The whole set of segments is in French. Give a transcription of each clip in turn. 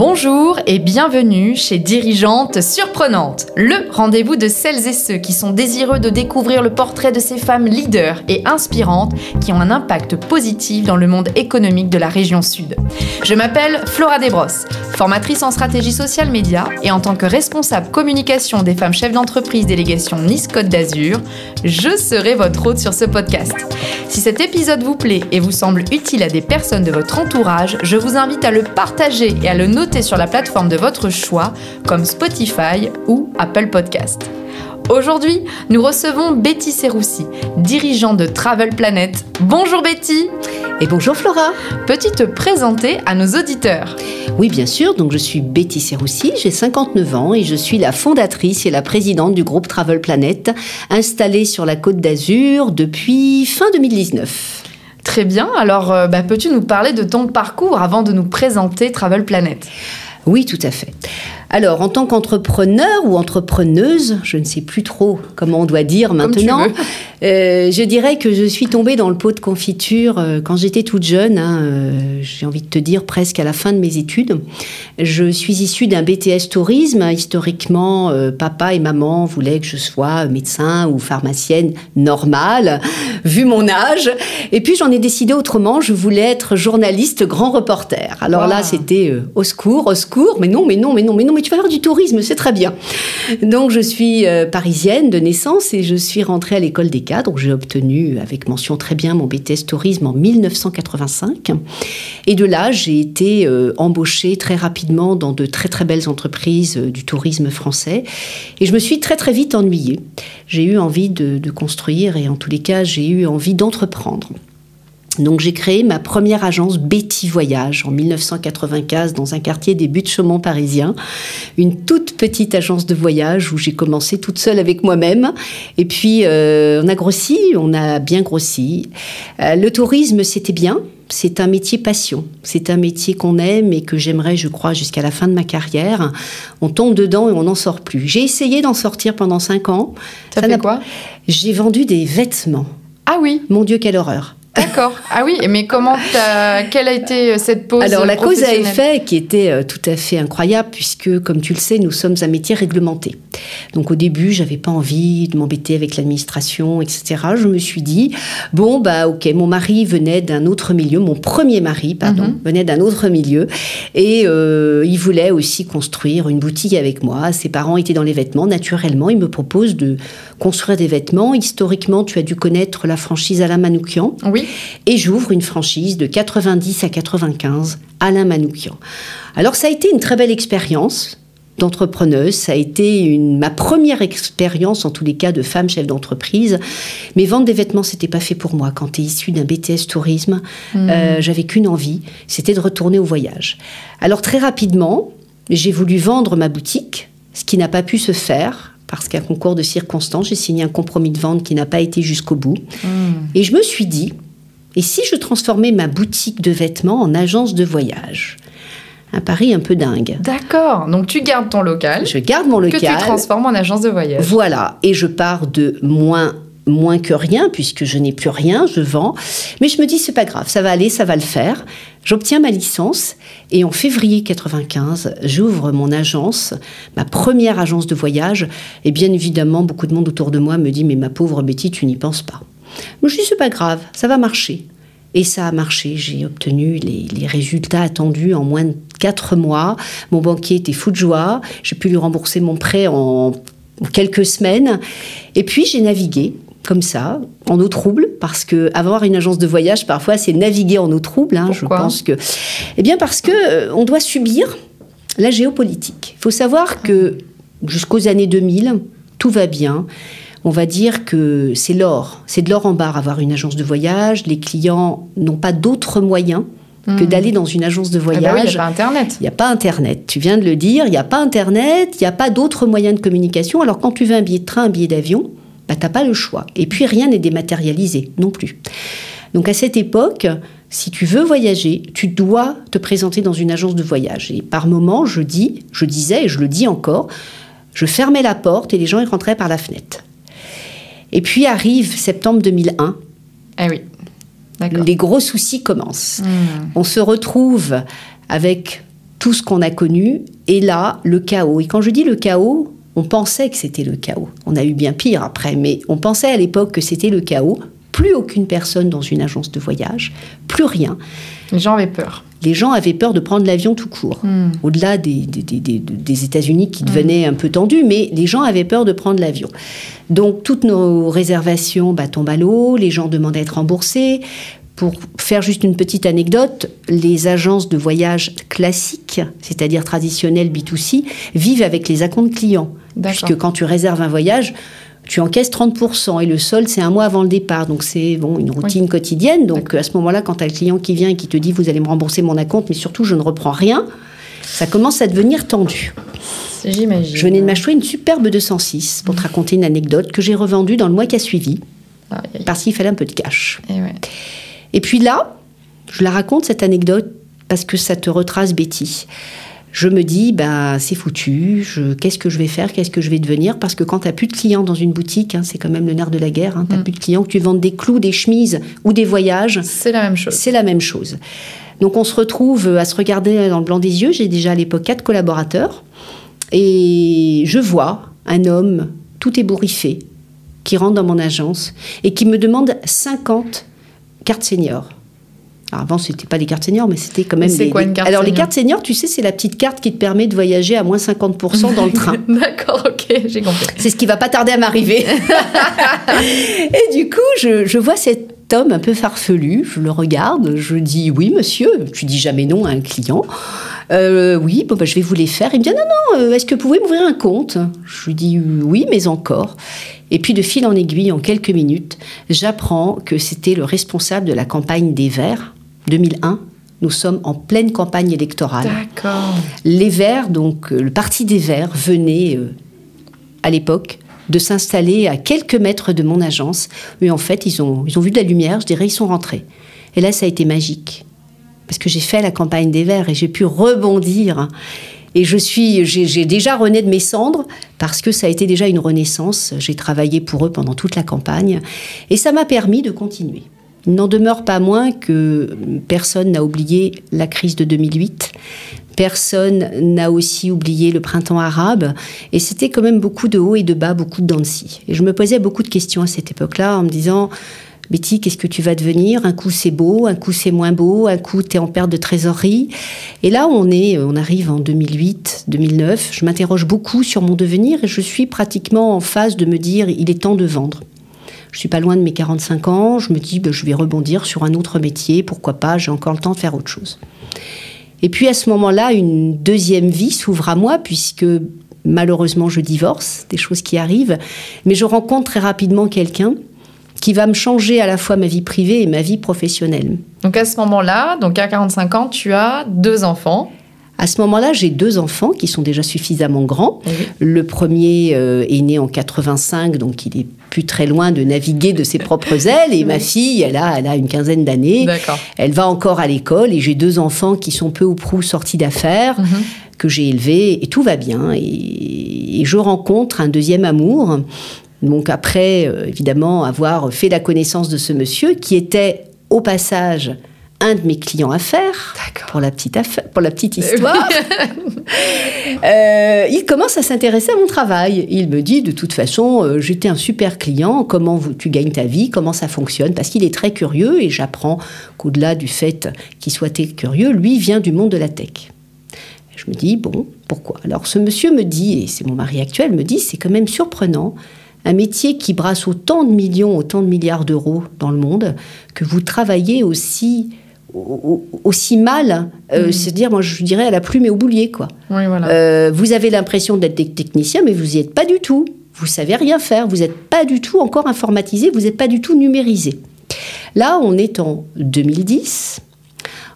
Bonjour et bienvenue chez Dirigeantes Surprenantes, le rendez-vous de celles et ceux qui sont désireux de découvrir le portrait de ces femmes leaders et inspirantes qui ont un impact positif dans le monde économique de la région Sud. Je m'appelle Flora Desbrosses, formatrice en stratégie social média et en tant que responsable communication des femmes chefs d'entreprise délégation Nice Côte d'Azur, je serai votre hôte sur ce podcast. Si cet épisode vous plaît et vous semble utile à des personnes de votre entourage, je vous invite à le partager et à le noter sur la plateforme de votre choix comme Spotify ou Apple Podcast. Aujourd'hui, nous recevons Betty Serroussi, dirigeante de Travel Planet. Bonjour Betty Et bonjour Flora Peux-tu te présenter à nos auditeurs Oui, bien sûr. Donc, je suis Betty Serroussi, j'ai 59 ans et je suis la fondatrice et la présidente du groupe Travel Planet, installé sur la côte d'Azur depuis fin 2019. Très bien, alors euh, bah, peux-tu nous parler de ton parcours avant de nous présenter Travel Planet? Oui, tout à fait. Alors, en tant qu'entrepreneur ou entrepreneuse, je ne sais plus trop comment on doit dire maintenant, euh, je dirais que je suis tombée dans le pot de confiture euh, quand j'étais toute jeune, hein, euh, j'ai envie de te dire presque à la fin de mes études. Je suis issue d'un BTS tourisme. Historiquement, papa et maman voulaient que je sois médecin ou pharmacienne normale, vu mon âge. Et puis, j'en ai décidé autrement. Je voulais être journaliste, grand reporter. Alors là, Wow. c'était au secours, au secours, mais non, mais non, mais non, mais non, mais tu vas faire du tourisme, c'est très bien. Donc je suis euh, parisienne de naissance et je suis rentrée à l'école des cadres j'ai obtenu avec mention très bien mon BTS tourisme en 1985. Et de là, j'ai été euh, embauchée très rapidement dans de très très belles entreprises euh, du tourisme français. Et je me suis très très vite ennuyée. J'ai eu envie de construire et en tous les cas, j'ai eu envie d'entreprendre. Donc j'ai créé ma première agence Betty Voyage en 1995 dans un quartier des Buttes-Chaumont parisiens, une toute petite agence de voyage où j'ai commencé toute seule avec moi-même. Et puis euh, on a grossi, on a bien grossi. Euh, le tourisme c'était bien. C'est un métier passion. C'est un métier qu'on aime et que j'aimerais, je crois, jusqu'à la fin de ma carrière. On tombe dedans et on n'en sort plus. J'ai essayé d'en sortir pendant cinq ans. Ça, Ça fait quoi? J'ai vendu des vêtements. Ah oui, Mon Dieu, quelle horreur. D'accord. Ah oui, mais comment. Quelle a été euh, cette pause Alors la cause à effet qui était euh, tout à fait incroyable puisque comme tu le sais nous sommes un métier réglementé. Donc au début j'avais pas envie de m'embêter avec l'administration etc. Je me suis dit bon bah ok mon mari venait d'un autre milieu mon premier mari pardon Mhm. venait d'un autre milieu et euh, il voulait aussi construire une boutique avec moi. Ses parents étaient dans les vêtements naturellement il me propose de construire des vêtements. Historiquement tu as dû connaître la franchise Alain Manoukian. Oui, Et j'ouvre une franchise de 90 à 95, Alain Manoukian. Alors ça a été une très belle expérience d'entrepreneuse, ça a été une, ma première expérience en tous les cas de femme chef d'entreprise. Mais vendre des vêtements, c'était pas fait pour moi. Quand tu es issu d'un BTS tourisme, euh, j'avais qu'une envie, c'était de retourner au voyage. Alors très rapidement, j'ai voulu vendre ma boutique, ce qui n'a pas pu se faire parce qu'à concours de circonstances, j'ai signé un compromis de vente qui n'a pas été jusqu'au bout. Et je me suis dit, et si je transformais ma boutique de vêtements en agence de voyage? Un pari un peu dingue. d'accord. Donc tu gardes ton local, Je garde mon que tu local. transformes en agence de voyage. Voilà, et je pars de moins moins que rien puisque je n'ai plus rien, je vends. Mais je me dis c'est pas grave, ça va aller, ça va le faire. J'obtiens ma licence et en février 95, j'ouvre mon agence, ma première agence de voyage. Et bien évidemment, beaucoup de monde autour de moi me dit mais ma pauvre Betty, tu n'y penses pas. Mais je dis c'est pas grave, ça va marcher. Et ça a marché. J'ai obtenu les, les résultats attendus en moins de quatre mois. Mon banquier était fou de joie. J'ai pu lui rembourser mon prêt en quelques semaines. Et puis j'ai navigué comme ça, en eau trouble, parce que avoir une agence de voyage, parfois, c'est naviguer en eau trouble. hein. je pense que, eh bien, parce que euh, on doit subir la géopolitique. Il faut savoir que jusqu'aux années 2000, tout va bien. On va dire que c'est l'or, c'est de l'or en barre avoir une agence de voyage. Les clients n'ont pas d'autre moyen que d'aller dans une agence de Ah bah oui, il voyage. n'y a pas Internet. Il n'y a pas Internet. Tu viens de le dire, il n'y a pas Internet, il n'y a pas d'autres moyens de communication. Alors quand tu veux un billet de train, un billet d'avion, bah, tu n'as pas le choix. Et puis rien n'est dématérialisé non plus. Donc à cette époque, si tu veux voyager, tu dois te présenter dans une agence de voyage. Et par moment, je dis, je disais et je le dis encore, je fermais la porte et les gens rentraient par la fenêtre. Et puis arrive septembre 2001, Ah oui, les gros soucis commencent. Hmm. On se retrouve avec tout ce qu'on a connu. Et là, le chaos. Et quand je dis le chaos, on pensait que c'était le chaos. On a eu bien pire après, mais on pensait à l'époque que c'était le chaos. Plus aucune personne dans une agence de voyage, plus rien. Les gens avaient peur. Les gens avaient peur de prendre l'avion tout court, Hmm. au-delà des, des- des- des- des États-Unis qui devenaient un peu tendus, mais les gens avaient peur de prendre l'avion. Donc toutes nos réservations bah, tombent à l'eau, les gens demandent à être remboursés. Pour faire juste une petite anecdote, les agences de voyage classiques, c'est-à-dire traditionnelles B2C, vivent avec les acomptes clients. Puisque quand tu réserves un voyage, tu encaisses 30% et le solde, c'est un mois avant le départ. Donc c'est bon, une routine quotidienne. Donc à ce moment-là, quand tu as le client qui vient et qui te dit vous allez me rembourser mon acompte, mais surtout je ne reprends rien, ça commence à devenir tendu. J'imagine. Je venais de m'acheter une superbe 206 pour te raconter une anecdote que j'ai revendue dans le mois qui a suivi parce qu'il fallait un peu de cash. Eh ouais. Et puis là, je la raconte cette anecdote parce que ça te retrace Betty. Je me dis, bah, c'est foutu, qu'est-ce que je vais faire, qu'est-ce que je vais devenir? Parce que quand tu n'as plus de clients dans une boutique, hein, c'est quand même le nerf de la guerre, tu n'as Mm. plus de clients, que tu vendes des clous, des chemises ou des voyages, C'est la même chose. c'est la même chose. Donc on se retrouve à se regarder dans le blanc des yeux. J'ai déjà à l'époque quatre collaborateurs. Et je vois un homme tout ébouriffé qui rentre dans mon agence et qui me demande 50 cartes seniors. Alors avant, c'était pas des cartes seniors, mais c'était quand même. C'est quoi une carte Alors les senior cartes seniors, tu sais, c'est la petite carte qui te permet de voyager à moins 50% dans le train. D'accord, ok, j'ai compris. C'est ce qui va pas tarder à m'arriver. et du coup, je, je vois cet homme un peu farfelu, je le regarde, je dis oui monsieur, tu dis jamais non à un client. Euh, oui, bon, bah, je vais vous les faire. Il me dit non, non, euh, est-ce que vous pouvez m'ouvrir un compte? Je lui dis oui, mais encore. Et puis de fil en aiguille, en quelques minutes, j'apprends que c'était le responsable de la campagne des Verts 2001. Nous sommes en pleine campagne électorale. D'accord. Les Verts, donc euh, le parti des Verts, venait euh, à l'époque de s'installer à quelques mètres de mon agence. Mais en fait, ils ont, ils ont vu de la lumière, je dirais, ils sont rentrés. Et là, ça a été magique. Parce que j'ai fait la campagne des Verts et j'ai pu rebondir. Et je suis, j'ai déjà rené de mes cendres parce que ça a été déjà une renaissance. J'ai travaillé pour eux pendant toute la campagne et ça m'a permis de continuer. Il n'en demeure pas moins que personne n'a oublié la crise de 2008. Personne n'a aussi oublié le printemps arabe. Et c'était quand même beaucoup de hauts et de bas, beaucoup de dents de scie. Et je me posais beaucoup de questions à cette époque-là en me disant Betty, qu'est-ce que tu vas devenir? Un coup c'est beau, un coup c'est moins beau, un coup tu es en perte de trésorerie. Et là, on est, on arrive en 2008, 2009. Je m'interroge beaucoup sur mon devenir et je suis pratiquement en phase de me dire il est temps de vendre. Je suis pas loin de mes 45 ans. Je me dis ben, je vais rebondir sur un autre métier. Pourquoi pas J'ai encore le temps de faire autre chose. Et puis à ce moment-là, une deuxième vie s'ouvre à moi puisque malheureusement je divorce, des choses qui arrivent, mais je rencontre très rapidement quelqu'un qui va me changer à la fois ma vie privée et ma vie professionnelle. Donc à ce moment-là, donc à 45 ans, tu as deux enfants. À ce moment-là, j'ai deux enfants qui sont déjà suffisamment grands. Oui. Le premier euh, est né en 85, donc il est plus très loin de naviguer de ses propres ailes. Et ma fille, elle a, elle a une quinzaine d'années. Elle va encore à l'école et j'ai deux enfants qui sont peu ou prou sortis d'affaires, Mhm. que j'ai élevés et tout va bien. Et, et je rencontre un deuxième amour. Donc après, euh, évidemment, avoir fait la connaissance de ce monsieur qui était au passage un de mes clients affaires D'accord. pour la petite affaire, pour la petite histoire. Euh, il commence à s'intéresser à mon travail. Il me dit de toute façon, euh, j'étais un super client. Comment vous- tu gagnes ta vie? Comment ça fonctionne? Parce qu'il est très curieux et j'apprends qu'au-delà du fait qu'il soit très curieux, lui vient du monde de la tech. Je me dis bon, pourquoi? Alors ce monsieur me dit, et c'est mon mari actuel, me dit c'est quand même surprenant. Un métier qui brasse autant de millions, autant de milliards d'euros dans le monde, que vous travaillez aussi, au- au- aussi mal, euh, c'est-à-dire, moi je dirais à la plume et au boulier, quoi. Oui, voilà. Euh, vous avez l'impression d'être des technicien, mais vous n'y êtes pas du tout. Vous savez rien faire. Vous n'êtes pas du tout encore informatisé. Vous n'êtes pas du tout numérisé. Là, on est en 2010.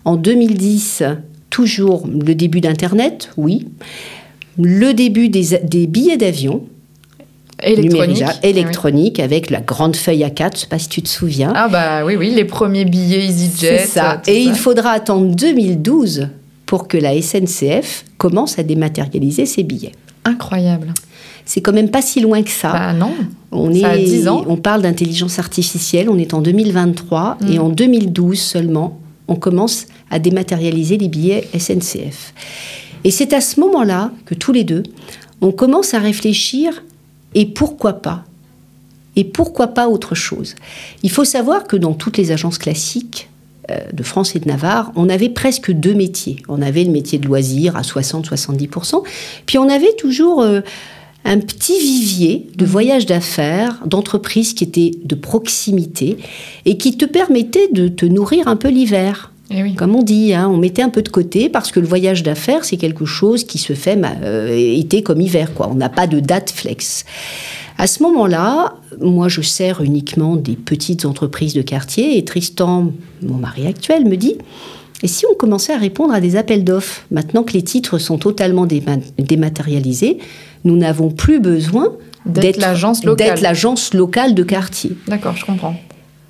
En 2010, toujours le début d'Internet, oui. Le début des, des billets d'avion électronique. oui. électroniques avec la grande feuille A4, je ne sais pas si tu te souviens. Ah bah oui, oui, les premiers billets EasyJet. C'est ça. Et il faudra attendre 2012 pour que la SNCF commence à dématérialiser ses billets. Incroyable. C'est quand même pas si loin que ça. Bah non. On, Ça a est, 10 ans. on parle d'intelligence artificielle, on est en 2023 Mm. et en 2012 seulement, on commence à dématérialiser les billets SNCF. Et c'est à ce moment-là que tous les deux, on commence à réfléchir et pourquoi pas? Et pourquoi pas autre chose? Il faut savoir que dans toutes les agences classiques, euh, de France et de Navarre, on avait presque deux métiers. On avait le métier de loisir à 60-70%, puis on avait toujours euh, un petit vivier de voyages d'affaires, d'entreprises qui étaient de proximité et qui te permettaient de te nourrir un peu l'hiver. Eh Comme on dit, hein, on mettait un peu de côté parce que le voyage d'affaires, c'est quelque chose qui se fait euh, été comme hiver. Quoi. On n'a pas de date flex. À ce moment-là, moi, je sers uniquement des petites entreprises de quartier et Tristan, mon mari actuel, me dit et si on commençait à répondre à des appels d'offres Maintenant que les titres sont totalement dématérialisés, nous n'avons plus besoin d'être l'agence locale. l'agence locale de quartier. D'accord, je comprends.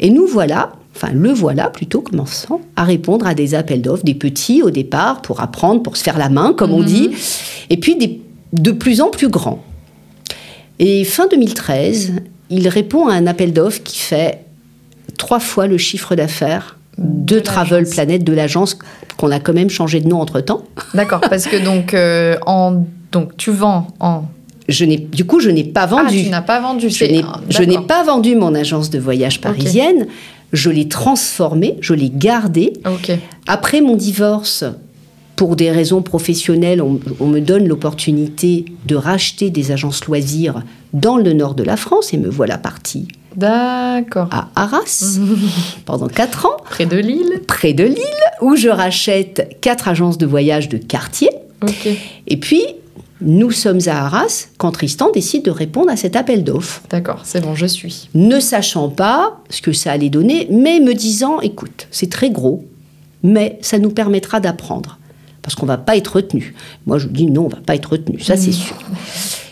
Et nous voilà, enfin le voilà plutôt, commençant à répondre à des appels d'offres, des petits au départ, pour apprendre, pour se faire la main, comme on Mhm. dit, et puis des, de plus en plus grands. Et fin 2013, il répond à un appel d'offres qui fait trois fois le chiffre d'affaires de, De Travel. Planet, de l'agence qu'on a quand même changé de nom entre-temps. D'accord, parce que donc, euh, en, donc tu vends en... Je n'ai, du coup, je n'ai pas Ah, vendu. tu n'as pas vendu. Je c'est- n'ai, ah, je n'ai d'accord. pas vendu mon agence de voyage parisienne. Je l'ai transformée, je l'ai gardée. Ok, Après mon divorce, pour des raisons professionnelles, on, on me donne l'opportunité de racheter des agences loisirs dans le nord de la France et me voilà partie d'accord. à Arras pendant quatre ans, Près de Lille. près de Lille, où je rachète quatre agences de voyage de quartier. Et puis, nous sommes à Arras quand Tristan décide de répondre à cet appel d'offres. d'accord, c'est bon, je suis. ne sachant pas ce que ça allait donner, mais me disant, écoute, c'est très gros, mais ça nous permettra d'apprendre. Parce qu'on va pas être retenu. Moi, je dis non, on va pas être retenu, ça c'est sûr.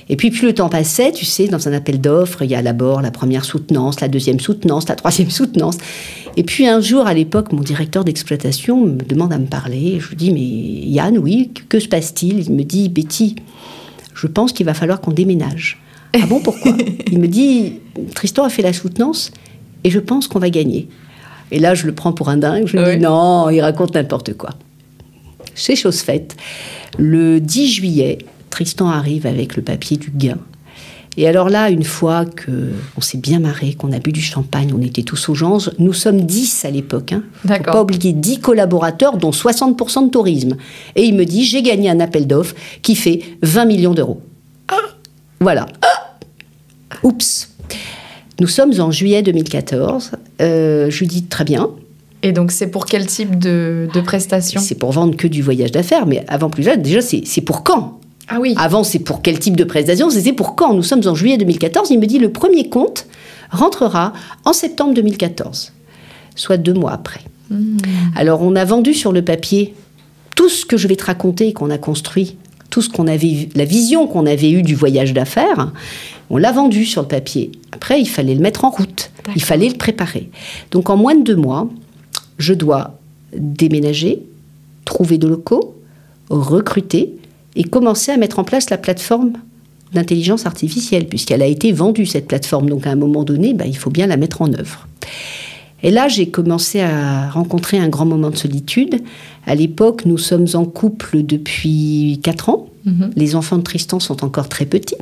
Et puis, plus le temps passait, tu sais, dans un appel d'offres, il y a d'abord la première soutenance, la deuxième soutenance, la troisième soutenance. Et puis un jour, à l'époque, mon directeur d'exploitation me demande à me parler. Je lui dis, mais Yann, oui, que, se passe-t-il? Il me dit, Betty, je pense qu'il va falloir qu'on déménage. Ah bon, pourquoi? Il me dit, Tristan a fait la soutenance et je pense qu'on va gagner. Et là, je le prends pour un dingue. Je lui Oui. dis, non, il raconte n'importe quoi. C'est chose faite. Le 10 juillet, Tristan arrive avec le papier du gain. Et alors là, une fois que on s'est bien marré, qu'on a bu du champagne, on était tous aux gens, nous sommes 10 à l'époque. Hein. Faut pas oublier 10 collaborateurs, dont 60% de tourisme. Et il me dit, j'ai gagné un appel d'offres qui fait 20 millions d'euros. Voilà. Oups. Nous sommes en juillet 2014. Euh, je lui dis, très bien, Et donc, c'est pour quel type de, de prestation? C'est pour vendre que du voyage d'affaires, mais avant plus jeune, déjà, c'est pour quand? Ah oui, Avant, c'est pour quel type de prestation C'était pour quand Nous sommes en juillet 2014. Il me dit le premier compte rentrera en septembre 2014, soit deux mois après. Alors, on a vendu sur le papier tout ce que je vais te raconter et qu'on a construit, tout ce qu'on avait, la vision qu'on avait eue du voyage d'affaires. On l'a vendu sur le papier. Après, il fallait le mettre en route. Il fallait le préparer. Donc, en moins de deux mois, je dois déménager, trouver de locaux, recruter et commencer à mettre en place la plateforme d'intelligence artificielle, puisqu'elle a été vendue, cette plateforme. Donc, à un moment donné, bah, il faut bien la mettre en œuvre. Et là, j'ai commencé à rencontrer un grand moment de solitude. À l'époque, nous sommes en couple depuis 4 ans. Mhm. Les enfants de Tristan sont encore très petits.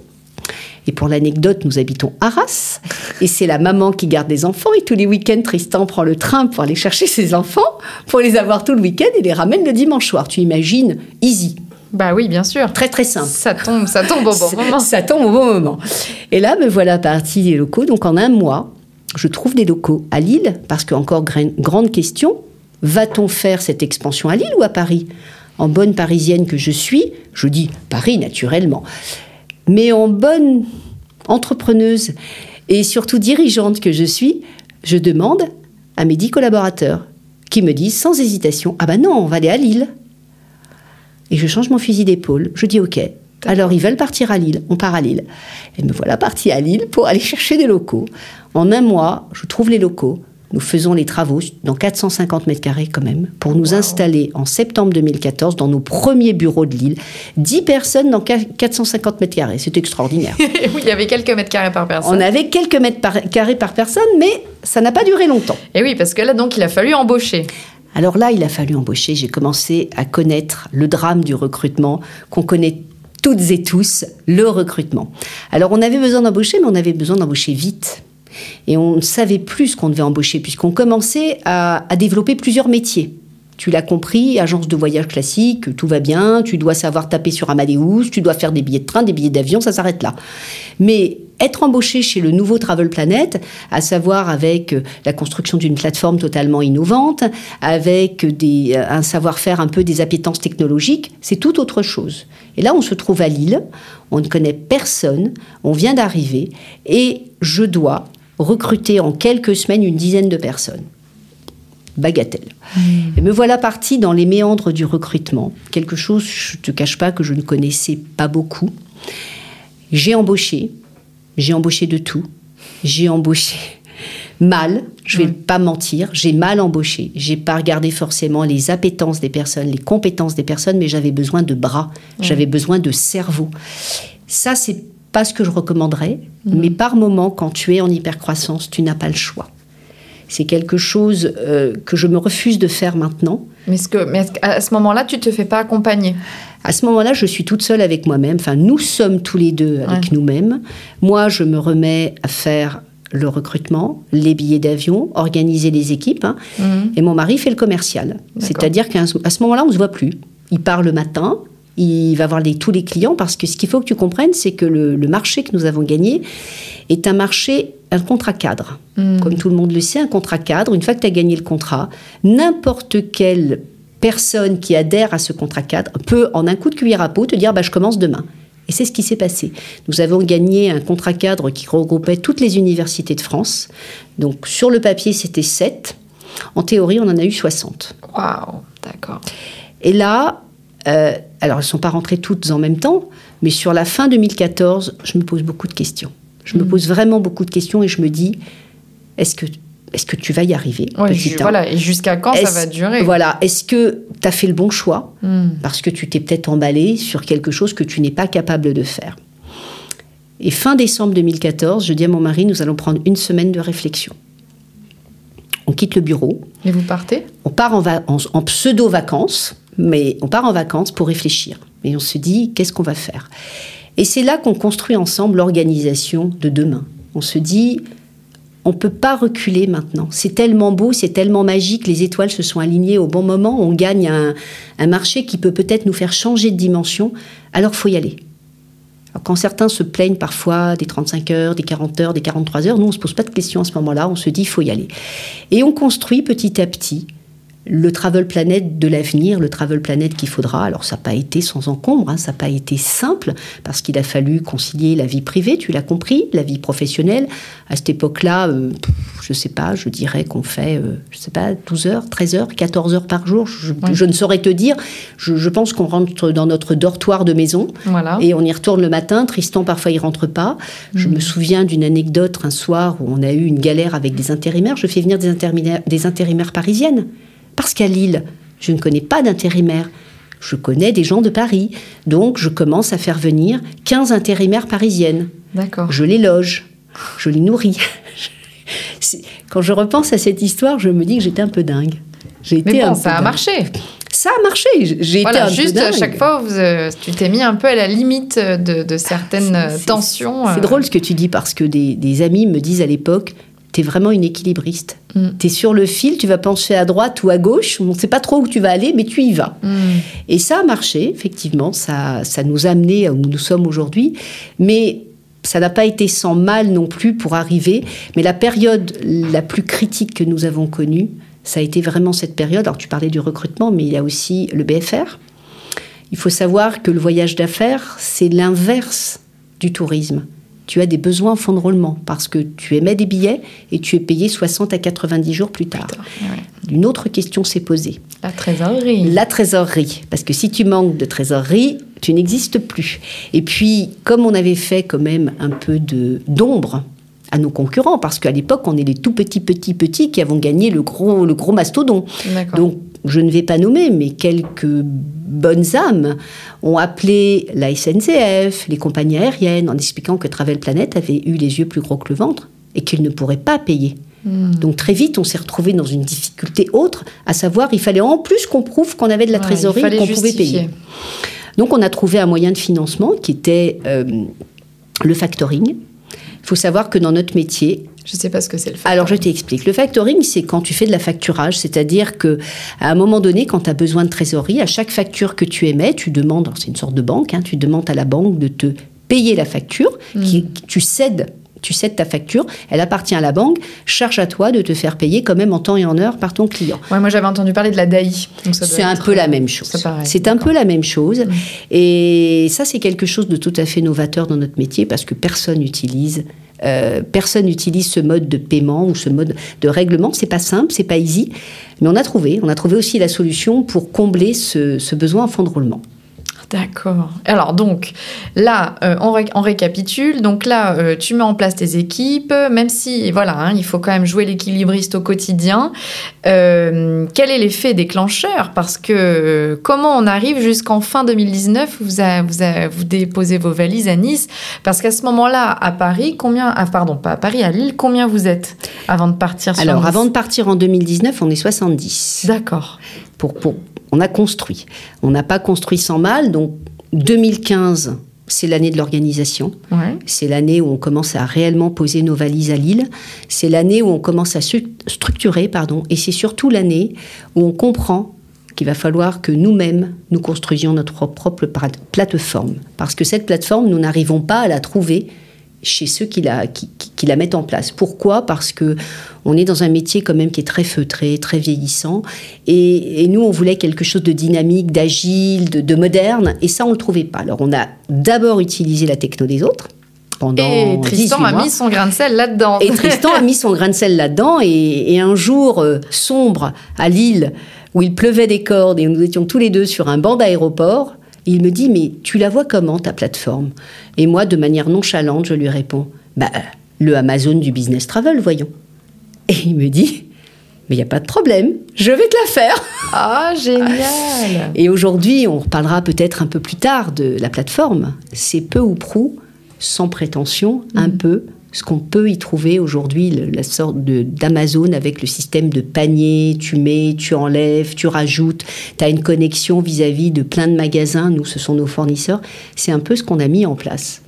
Et pour l'anecdote, nous habitons Arras. Et c'est la maman qui garde les enfants. Et tous les week-ends, Tristan prend le train pour aller chercher ses enfants, pour les avoir tout le week-end et les ramène le dimanche soir. Tu imagines Easy. Bah oui, bien sûr. Très, très simple. Ça tombe, ça tombe au bon moment. Ça tombe au bon moment. Et là, me voilà partie des locaux. Donc en un mois, je trouve des locaux à Lille, parce qu'encore gra- grande question, va-t-on faire cette expansion à Lille ou à Paris? En bonne parisienne que je suis, je dis Paris naturellement, mais en bonne entrepreneuse et surtout dirigeante que je suis, je demande à mes dix collaborateurs qui me disent sans hésitation Ah ben non, on va aller à Lille. Et je change mon fusil d'épaule. Je dis OK. Alors ils veulent partir à Lille. On part à Lille. Et me voilà partie à Lille pour aller chercher des locaux. En un mois, je trouve les locaux. Nous faisons les travaux dans 450 mètres carrés quand même pour nous installer en septembre 2014 dans nos premiers bureaux de Lille. 10 personnes dans 450 mètres carrés. C'est extraordinaire. oui, il y avait quelques mètres carrés par personne. On avait quelques mètres par- carrés par personne, mais ça n'a pas duré longtemps. Et oui, parce que là, donc, il a fallu embaucher. Alors là, il a fallu embaucher. J'ai commencé à connaître le drame du recrutement qu'on connaît toutes et tous, le recrutement. Alors on avait besoin d'embaucher, mais on avait besoin d'embaucher vite. Et on ne savait plus ce qu'on devait embaucher, puisqu'on commençait à, développer plusieurs métiers. Tu l'as compris, agence de voyage classique, tout va bien, tu dois savoir taper sur Amadeus, tu dois faire des billets de train, des billets d'avion, ça s'arrête là. Mais être embauché chez le nouveau Travel Planet, à savoir avec euh, la construction d'une plateforme totalement innovante, avec des, euh, un savoir-faire un peu des appétences technologiques, c'est tout autre chose. Et là, on se trouve à Lille, on ne connaît personne, on vient d'arriver, et je dois recruter en quelques semaines une dizaine de personnes. Bagatelle. Hmm. Et me voilà partie dans les méandres du recrutement, quelque chose, je ne te cache pas, que je ne connaissais pas beaucoup. J'ai embauché, j'ai embauché de tout. J'ai embauché mal, je vais pas mentir, j'ai mal embauché. J'ai pas regardé forcément les appétences des personnes, les compétences des personnes, mais j'avais besoin de bras, j'avais besoin de cerveau. Ça, c'est pas ce que je recommanderais, mm. mais par moment, quand tu es en hypercroissance, tu n'as pas le choix. C'est quelque chose euh, que je me refuse de faire maintenant. Mais, ce que, mais à ce moment-là, tu te fais pas accompagner? À ce moment-là, je suis toute seule avec moi-même. Enfin, nous sommes tous les deux avec nous-mêmes. Moi, je me remets à faire le recrutement, les billets d'avion, organiser les équipes. Hein. Mhm. Et mon mari fait le commercial. C'est-à-dire qu'à ce moment-là, on ne se voit plus. Il part le matin, il va voir les, tous les clients parce que ce qu'il faut que tu comprennes, c'est que le, marché que nous avons gagné est un marché, un contrat cadre. Hmm. Comme tout le monde le sait, un contrat cadre, une fois que tu as gagné le contrat, n'importe quelle personne qui adhère à ce contrat cadre peut, en un coup de cuillère à peau, te dire bah, je commence demain. Et c'est ce qui s'est passé. Nous avons gagné un contrat cadre qui regroupait toutes les universités de France. Donc sur le papier, c'était 7. En théorie, on en a eu 60. Waouh, d'accord. Et là, euh, alors, elles ne sont pas rentrées toutes en même temps, mais sur la fin 2014, je me pose beaucoup de questions. Je me mm. pose vraiment beaucoup de questions et je me dis, est-ce que, est que tu vas y arriver Voilà, et jusqu'à quand ça va durer? Voilà, est-ce que tu as fait le bon choix mm. Parce que tu t'es peut-être emballé sur quelque chose que tu n'es pas capable de faire? Et fin décembre 2014, je dis à mon mari, nous allons prendre une semaine de réflexion. On quitte le bureau. Et vous partez? On part en, en pseudo-vacances mais on part en vacances pour réfléchir. Et on se dit, qu'est-ce qu'on va faire? Et c'est là qu'on construit ensemble l'organisation de demain. On se dit, on ne peut pas reculer maintenant. C'est tellement beau, c'est tellement magique, les étoiles se sont alignées au bon moment, on gagne un, marché qui peut peut-être nous faire changer de dimension, alors faut y aller. quand certains se plaignent parfois des 35 heures, des 40 heures, des 43 heures, nous on ne se pose pas de questions à ce moment-là, on se dit faut y aller. Et on construit petit à petit le Travel Planet de l'avenir, le Travel Planet qu'il faudra. Alors ça n'a pas été sans encombre, hein, ça n'a pas été simple, parce qu'il a fallu concilier la vie privée, tu l'as compris, la vie professionnelle. À cette époque-là, euh, je ne sais pas, je dirais qu'on fait, euh, je sais pas, 12 heures, 13 heures, 14 heures par jour, je, ne saurais te dire. Je, pense qu'on rentre dans notre dortoir de maison, et on y retourne le matin. Tristan, parfois, il rentre pas. Je mm. me souviens d'une anecdote un soir où on a eu une galère avec des intérimaires. Je fais venir des des intérimaires parisiennes. Parce qu'à Lille, je ne connais pas d'intérimaires. Je connais des gens de Paris. Donc, je commence à faire venir 15 intérimaires parisiennes. D'accord. Je les loge. Je les nourris. Quand je repense à cette histoire, je me dis que j'étais un peu dingue. J'ai Mais bon, ça a marché. Ça a marché. J'ai voilà, été un juste à chaque fois, euh, tu t'es mis un peu à la limite de, certaines tensions. C'est euh. drôle ce que tu dis parce que des amis me disent à l'époque tu es vraiment une équilibriste. Mm. Tu es sur le fil, tu vas pencher à droite ou à gauche, on ne sait pas trop où tu vas aller, mais tu y vas. Mm. Et ça a marché, effectivement, ça, ça nous a amené où nous sommes aujourd'hui, mais ça n'a pas été sans mal non plus pour arriver. Mais la période la plus critique que nous avons connue, ça a été vraiment cette période. Alors tu parlais du recrutement, mais il y a aussi le BFR. Il faut savoir que le voyage d'affaires, c'est l'inverse du tourisme tu as des besoins en fonds de roulement parce que tu émets des billets et tu es payé 60 à 90 jours plus tard. Une autre question s'est posée. La trésorerie. La trésorerie. Parce que si tu manques de trésorerie, tu n'existes plus. Et puis, comme on avait fait quand même un peu d'ombre à nos concurrents, parce qu'à l'époque, on est les tout petits, petits, petits qui avons gagné le gros, le gros mastodon. Donc, je ne vais pas nommer, mais quelques bonnes âmes ont appelé la SNCF, les compagnies aériennes, en expliquant que Travel Planet avait eu les yeux plus gros que le ventre et qu'ils ne pourraient pas payer. Hmm. Donc très vite, on s'est retrouvé dans une difficulté autre, à savoir, il fallait en plus qu'on prouve qu'on avait de la trésorerie et qu'on pouvait payer. Donc on a trouvé un moyen de financement qui était euh, le factoring. Il faut savoir que dans notre métier, je ne sais pas ce que c'est le factoring. Alors je t'explique. Le factoring, c'est quand tu fais de la facturage, c'est-à-dire que à un moment donné, quand tu as besoin de trésorerie, à chaque facture que tu émets, tu demandes, c'est une sorte de banque, hein, tu demandes à la banque de te payer la facture, hmm. qui, tu cèdes tu cèdes ta facture, elle appartient à la banque, charge à toi de te faire payer quand même en temps et en heure par ton client. Ouais, moi j'avais entendu parler de la DAI. C'est un peu la même chose. C'est un peu la même chose. Et ça, c'est quelque chose de tout à fait novateur dans notre métier parce que personne n'utilise euh, personne n'utilise ce mode de paiement ou ce mode de règlement. C'est pas simple, c'est pas easy, mais on a trouvé. On a trouvé aussi la solution pour combler ce, ce besoin en fonds de roulement. D'accord. Alors donc là, euh, on, récapitule. Donc là, euh, tu mets en place tes équipes, même si voilà, hein, il faut quand même jouer l'équilibriste au quotidien. Euh, quel est l'effet déclencheur? Parce que comment on arrive jusqu'en fin 2019 vous, vous, déposez vos valises à Nice Parce qu'à ce moment-là, à Paris, combien Ah pardon, pas à Paris, à Lille, combien vous êtes avant de partir sur Alors avant de partir en 2019, on est 70. D'accord. Pour, pour, on a construit. On n'a pas construit sans mal. Donc 2015, c'est l'année de l'organisation. C'est l'année où on commence à réellement poser nos valises à Lille. C'est l'année où on commence à structurer, pardon. Et c'est surtout l'année où on comprend qu'il va falloir que nous-mêmes, nous construisions notre propre plateforme. Parce que cette plateforme, nous n'arrivons pas à la trouver chez ceux qui la, qui, la mettent en place. Pourquoi? Parce que on est dans un métier quand même qui est très feutré, très vieillissant, et, nous on voulait quelque chose de dynamique, d'agile, de, moderne, et ça on le trouvait pas. Alors on a d'abord utilisé la techno des autres. Pendant et Tristan a mis son grain de sel là-dedans. Et Tristan a mis son grain de sel là-dedans, et, un jour euh, sombre à Lille, où il pleuvait des cordes et nous étions tous les deux sur un banc d'aéroport, il me dit, mais tu la vois comment ta plateforme? Et moi, de manière nonchalante, je lui réponds, bah, le Amazon du business travel, voyons. Et il me dit, mais il n'y a pas de problème, je vais te la faire. Ah, génial Et aujourd'hui, on reparlera peut-être un peu plus tard de la plateforme. C'est peu ou prou, sans prétention, un mm. peu ce qu'on peut y trouver aujourd'hui, la sorte d'Amazon avec le système de panier, tu mets, tu enlèves, tu rajoutes, tu as une connexion vis-à-vis de plein de magasins, nous ce sont nos fournisseurs, c'est un peu ce qu'on a mis en place.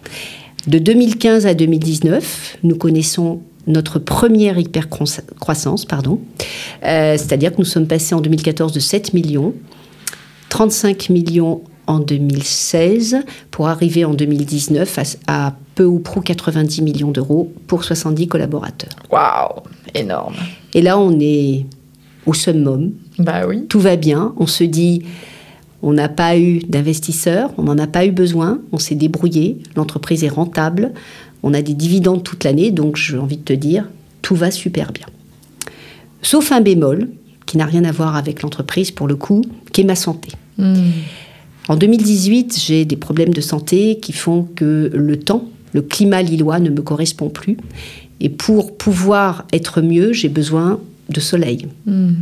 De 2015 à 2019, nous connaissons notre première hypercroissance, pardon, euh, c'est-à-dire que nous sommes passés en 2014 de 7 millions, 35 millions en 2016 pour arriver en 2019 à, peu ou prou 90 millions d'euros pour 70 collaborateurs. Waouh, énorme. Et là, on est au summum. Bah oui. Tout va bien. On se dit, on n'a pas eu d'investisseurs, on n'en a pas eu besoin, on s'est débrouillé, l'entreprise est rentable, on a des dividendes toute l'année, donc j'ai envie de te dire, tout va super bien. Sauf un bémol, qui n'a rien à voir avec l'entreprise pour le coup, qui est ma santé. Hmm. En 2018, j'ai des problèmes de santé qui font que le temps, le climat lillois ne me correspond plus. Et pour pouvoir être mieux, j'ai besoin de soleil. Hmm.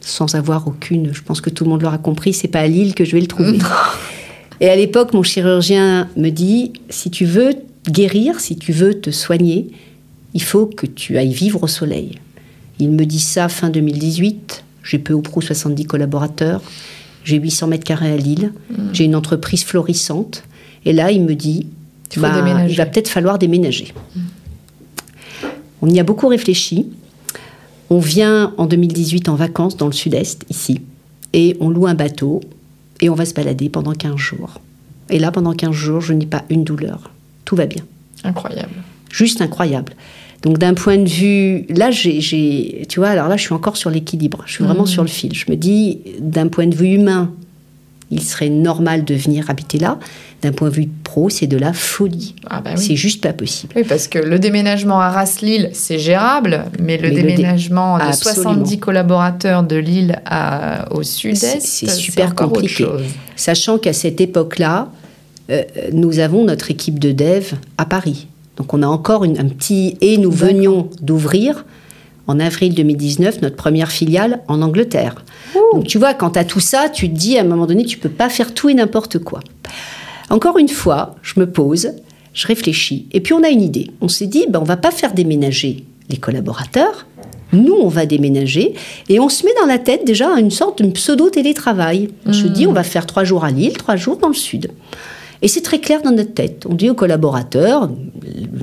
Sans avoir aucune, je pense que tout le monde l'aura compris, c'est pas à Lille que je vais le trouver. Et à l'époque, mon chirurgien me dit si tu veux guérir, si tu veux te soigner, il faut que tu ailles vivre au soleil. Il me dit ça fin 2018. J'ai peu ou prou 70 collaborateurs. J'ai 800 mètres carrés à Lille. Hmm. J'ai une entreprise florissante. Et là, il me dit bah, il va peut-être falloir déménager. Hmm. On y a beaucoup réfléchi. On vient en 2018 en vacances dans le sud-est, ici. Et on loue un bateau. Et on va se balader pendant 15 jours. Et là, pendant 15 jours, je n'ai pas une douleur. Tout va bien. Incroyable. Juste incroyable. Donc d'un point de vue, là, j'ai, tu vois, alors là, je suis encore sur l'équilibre. Je suis vraiment mmh. sur le fil. Je me dis, d'un point de vue humain, il serait normal de venir habiter là. D'un point de vue pro, c'est de la folie. Ah bah c'est juste pas possible. Oui, parce que le déménagement à Raslille, c'est gérable, mais le déménagement de 70 collaborateurs de Lille à, au sud-est, c'est super compliqué. Sachant qu'à cette époque-là, euh, nous avons notre équipe de dev à Paris. Donc on a encore un petit... Et nous venions d'ouvrir en avril 2019 notre première filiale en Angleterre. Donc tu vois, quand tu as tout ça, tu te dis à un moment donné, tu peux pas faire tout et n'importe quoi. Encore une fois, je me pose, je réfléchis, et puis on a une idée. On s'est dit, ben, on va pas faire déménager les collaborateurs, Nous, on va déménager et on se met dans la tête déjà une sorte de pseudo-télétravail. On se Hmm. dit, on va faire trois jours à Lille, trois jours dans le sud. Et c'est très clair dans notre tête. On dit aux collaborateurs,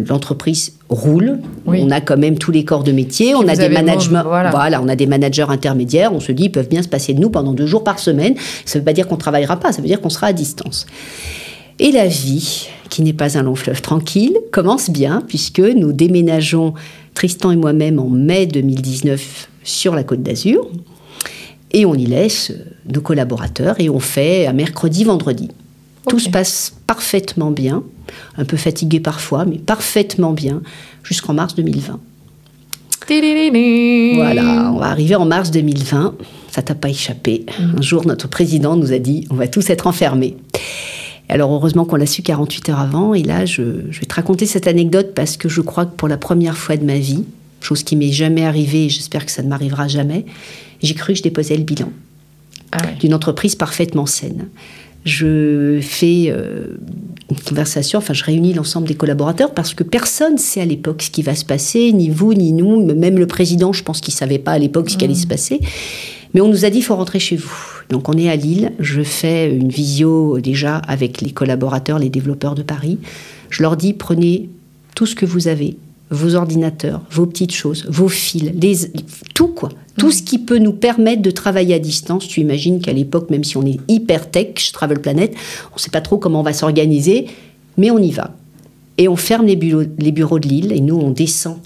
l'entreprise roule, Oui. on a quand même tous les corps de métier, on a des managements, mon- voilà. voilà, on a des managers intermédiaires. On se dit, ils peuvent bien se passer de nous pendant deux jours par semaine. Ça ne veut pas dire qu'on travaillera pas, ça veut dire qu'on sera à distance. Et la vie, qui n'est pas un long fleuve tranquille, commence bien, puisque nous déménageons, Tristan et moi-même, en mai 2019 sur la côte d'Azur. Et on y laisse nos collaborateurs et on fait un mercredi, vendredi. Tout se passe parfaitement bien, un peu fatigué parfois, mais parfaitement bien, jusqu'en mars 2020. Tidididi. Voilà, on va arriver en mars 2020. Ça t'a pas échappé. Un jour, notre président nous a dit on va tous être enfermés. Alors, heureusement qu'on l'a su 48 heures avant. Et là, je, je vais te raconter cette anecdote parce que je crois que pour la première fois de ma vie, chose qui m'est jamais arrivée et j'espère que ça ne m'arrivera jamais, j'ai cru que je déposais le bilan Ah ouais. d'une entreprise parfaitement saine. Je fais euh, une conversation, enfin je réunis l'ensemble des collaborateurs parce que personne ne sait à l'époque ce qui va se passer, ni vous, ni nous, même le président, je pense qu'il ne savait pas à l'époque ce qui allait se passer. Mais on nous a dit, il faut rentrer chez vous. Donc on est à Lille, je fais une visio déjà avec les collaborateurs, les développeurs de Paris. Je leur dis, prenez tout ce que vous avez, vos ordinateurs, vos petites choses, vos fils, les, tout quoi. Tout ce qui peut nous permettre de travailler à distance. Tu imagines qu'à l'époque, même si on est hyper tech, je Travel Planet, on ne sait pas trop comment on va s'organiser, mais on y va. Et on ferme les bureaux, les bureaux de Lille et nous, on descend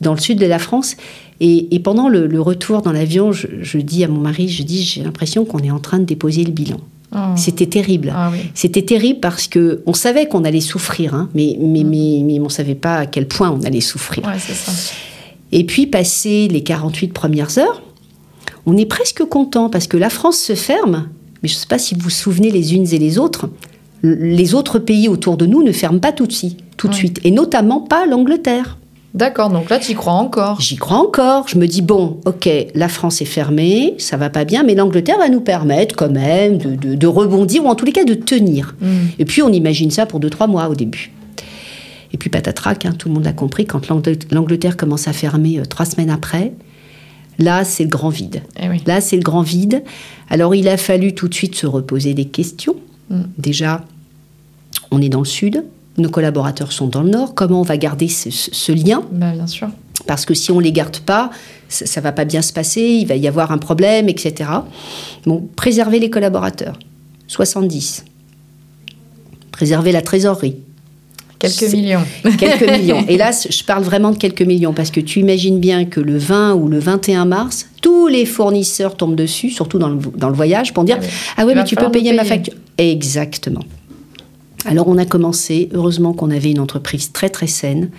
dans le sud de la France. Et, et pendant le, le retour dans l'avion, je, je dis à mon mari, je dis, j'ai l'impression qu'on est en train de déposer le bilan. Oh. C'était terrible. Ah oui. C'était terrible parce que on savait qu'on allait souffrir, hein, mais, mais, mais, mais on savait pas à quel point on allait souffrir. Ouais, c'est ça. Et puis, passé les 48 premières heures, on est presque content parce que la France se ferme. Mais je ne sais pas si vous vous souvenez les unes et les autres. Les autres pays autour de nous ne ferment pas tout de suite, tout de Ouais. suite. et notamment pas l'Angleterre. D'accord, donc là, tu y crois encore. J'y crois encore. Je me dis, bon, ok, la France est fermée, ça va pas bien, mais l'Angleterre va nous permettre quand même de, de- de rebondir, ou en tous les cas de tenir. Mm. Et puis on imagine ça pour deux, trois mois au début. Et puis patatrac, hein, tout le monde l'a compris, quand l'Angl- l'Angleterre commence à fermer euh, trois semaines après, là c'est le grand vide. Eh oui. Là c'est le grand vide. Alors il a fallu tout de suite se reposer des questions. Mm. Déjà, on est dans le sud, nos collaborateurs sont dans le nord, comment on va garder ce- ce- ce lien? Bah, bien sûr. parce que si on les garde pas, ça, ça va pas bien se passer, il va y avoir un problème, etc. Bon, préserver les collaborateurs, 70. Préserver la trésorerie, Quelques millions. quelques millions. Là, je parle vraiment de quelques millions parce que tu imagines bien que le 20 ou le 21 mars, tous les fournisseurs tombent dessus, surtout dans le, dans le voyage, pour dire Ah oui. Ah ouais, mais tu peux payer ma facture. Exactement. Alors on a commencé, heureusement qu'on avait une entreprise très très saine.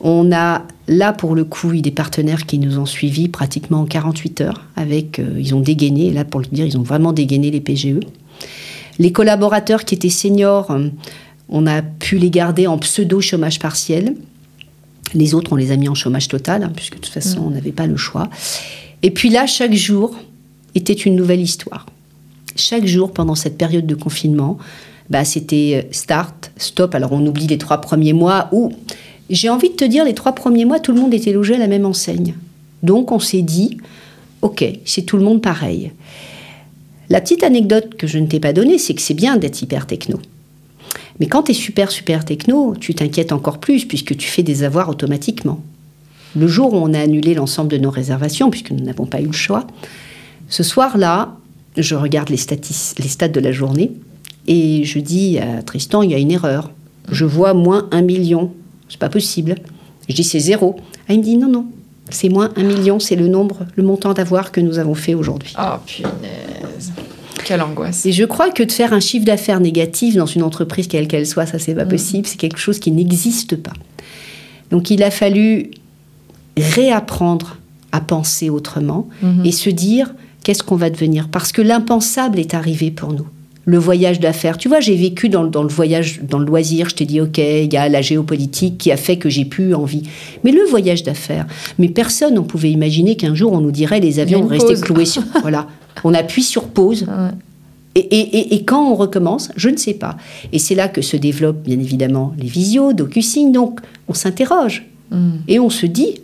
On a là pour le coup eu des partenaires qui nous ont suivis pratiquement en 48 heures. Avec, euh, ils ont dégainé, là pour le dire, ils ont vraiment dégainé les PGE. Les collaborateurs qui étaient seniors, euh, on a pu les garder en pseudo chômage partiel. Les autres, on les a mis en chômage total, hein, puisque de toute façon, on n'avait pas le choix. Et puis là, chaque jour était une nouvelle histoire. Chaque jour, pendant cette période de confinement, bah, c'était euh, start, stop. Alors, on oublie les trois premiers mois où, j'ai envie de te dire, les trois premiers mois, tout le monde était logé à la même enseigne. Donc, on s'est dit, OK, c'est tout le monde pareil. La petite anecdote que je ne t'ai pas donnée, c'est que c'est bien d'être hyper techno. Mais quand tu es super, super techno, tu t'inquiètes encore plus puisque tu fais des avoirs automatiquement. Le jour où on a annulé l'ensemble de nos réservations, puisque nous n'avons pas eu le choix, ce soir-là, je regarde les, les stats de la journée et je dis à Tristan, il y a une erreur. Je vois moins un million. C'est pas possible. Je dis, c'est zéro. Ah, il me dit, non, non, c'est moins un million, c'est le nombre, le montant d'avoirs que nous avons fait aujourd'hui. Oh, punaise. Quelle angoisse. Et je crois que de faire un chiffre d'affaires négatif dans une entreprise quelle qu'elle soit, ça c'est pas Mm. possible, c'est quelque chose qui n'existe pas. Donc il a fallu réapprendre à penser autrement Mhm. et se dire qu'est-ce qu'on va devenir? Parce que l'impensable est arrivé pour nous. Le voyage d'affaires. Tu vois, j'ai vécu dans, le- dans le voyage, dans le loisir. Je t'ai dit, OK, il y a la géopolitique qui a fait que j'ai pu envie. Mais le voyage d'affaires, mais personne ne pouvait imaginer qu'un jour on nous dirait les avions une restaient pause. cloués sur. voilà. On appuie sur pause. Ouais. Et, et- et- et quand on recommence, je ne sais pas. Et c'est là que se développent bien évidemment les visios, DocuSign. Donc on s'interroge Mm. et on se dit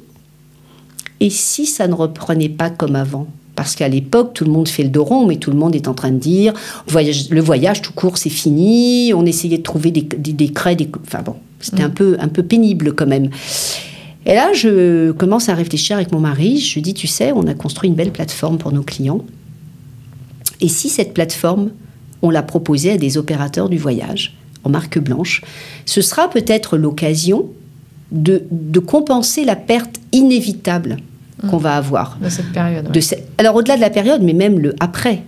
et si ça ne reprenait pas comme avant? Parce qu'à l'époque, tout le monde fait le dos rond, mais tout le monde est en train de dire voyage, le voyage tout court, c'est fini. On essayait de trouver des, des décrets. Des, enfin bon, c'était mm. un, peu, un peu pénible quand même. Et là, je commence à réfléchir avec mon mari. Je dis tu sais, on a construit une belle plateforme pour nos clients. Et si cette plateforme, on la proposait à des opérateurs du voyage en marque blanche, ce sera peut-être l'occasion de, de compenser la perte inévitable qu'on va avoir. De cette période. Alors au-delà de la période, mais même le après.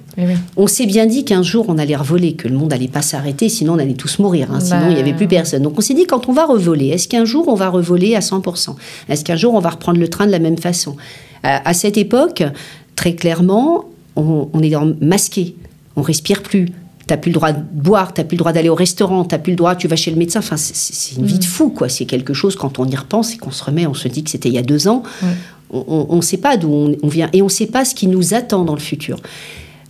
On s'est bien dit qu'un jour on allait revoler, que le monde n'allait pas s'arrêter, sinon on allait tous mourir, hein. sinon il n'y avait plus personne. Donc on s'est dit quand on va revoler, est-ce qu'un jour on va revoler à 100% Est-ce qu'un jour on va reprendre le train de la même façon? À, cette époque, très clairement, on, est masqué, on respire plus. T'as plus le droit de boire, t'as plus le droit d'aller au restaurant, t'as plus le droit, tu vas chez le médecin. Enfin, c'est une vie de mm. fou, quoi. C'est quelque chose, quand on y repense et qu'on se remet, on se dit que c'était il y a deux ans on ne sait pas d'où on, vient et on ne sait pas ce qui nous attend dans le futur.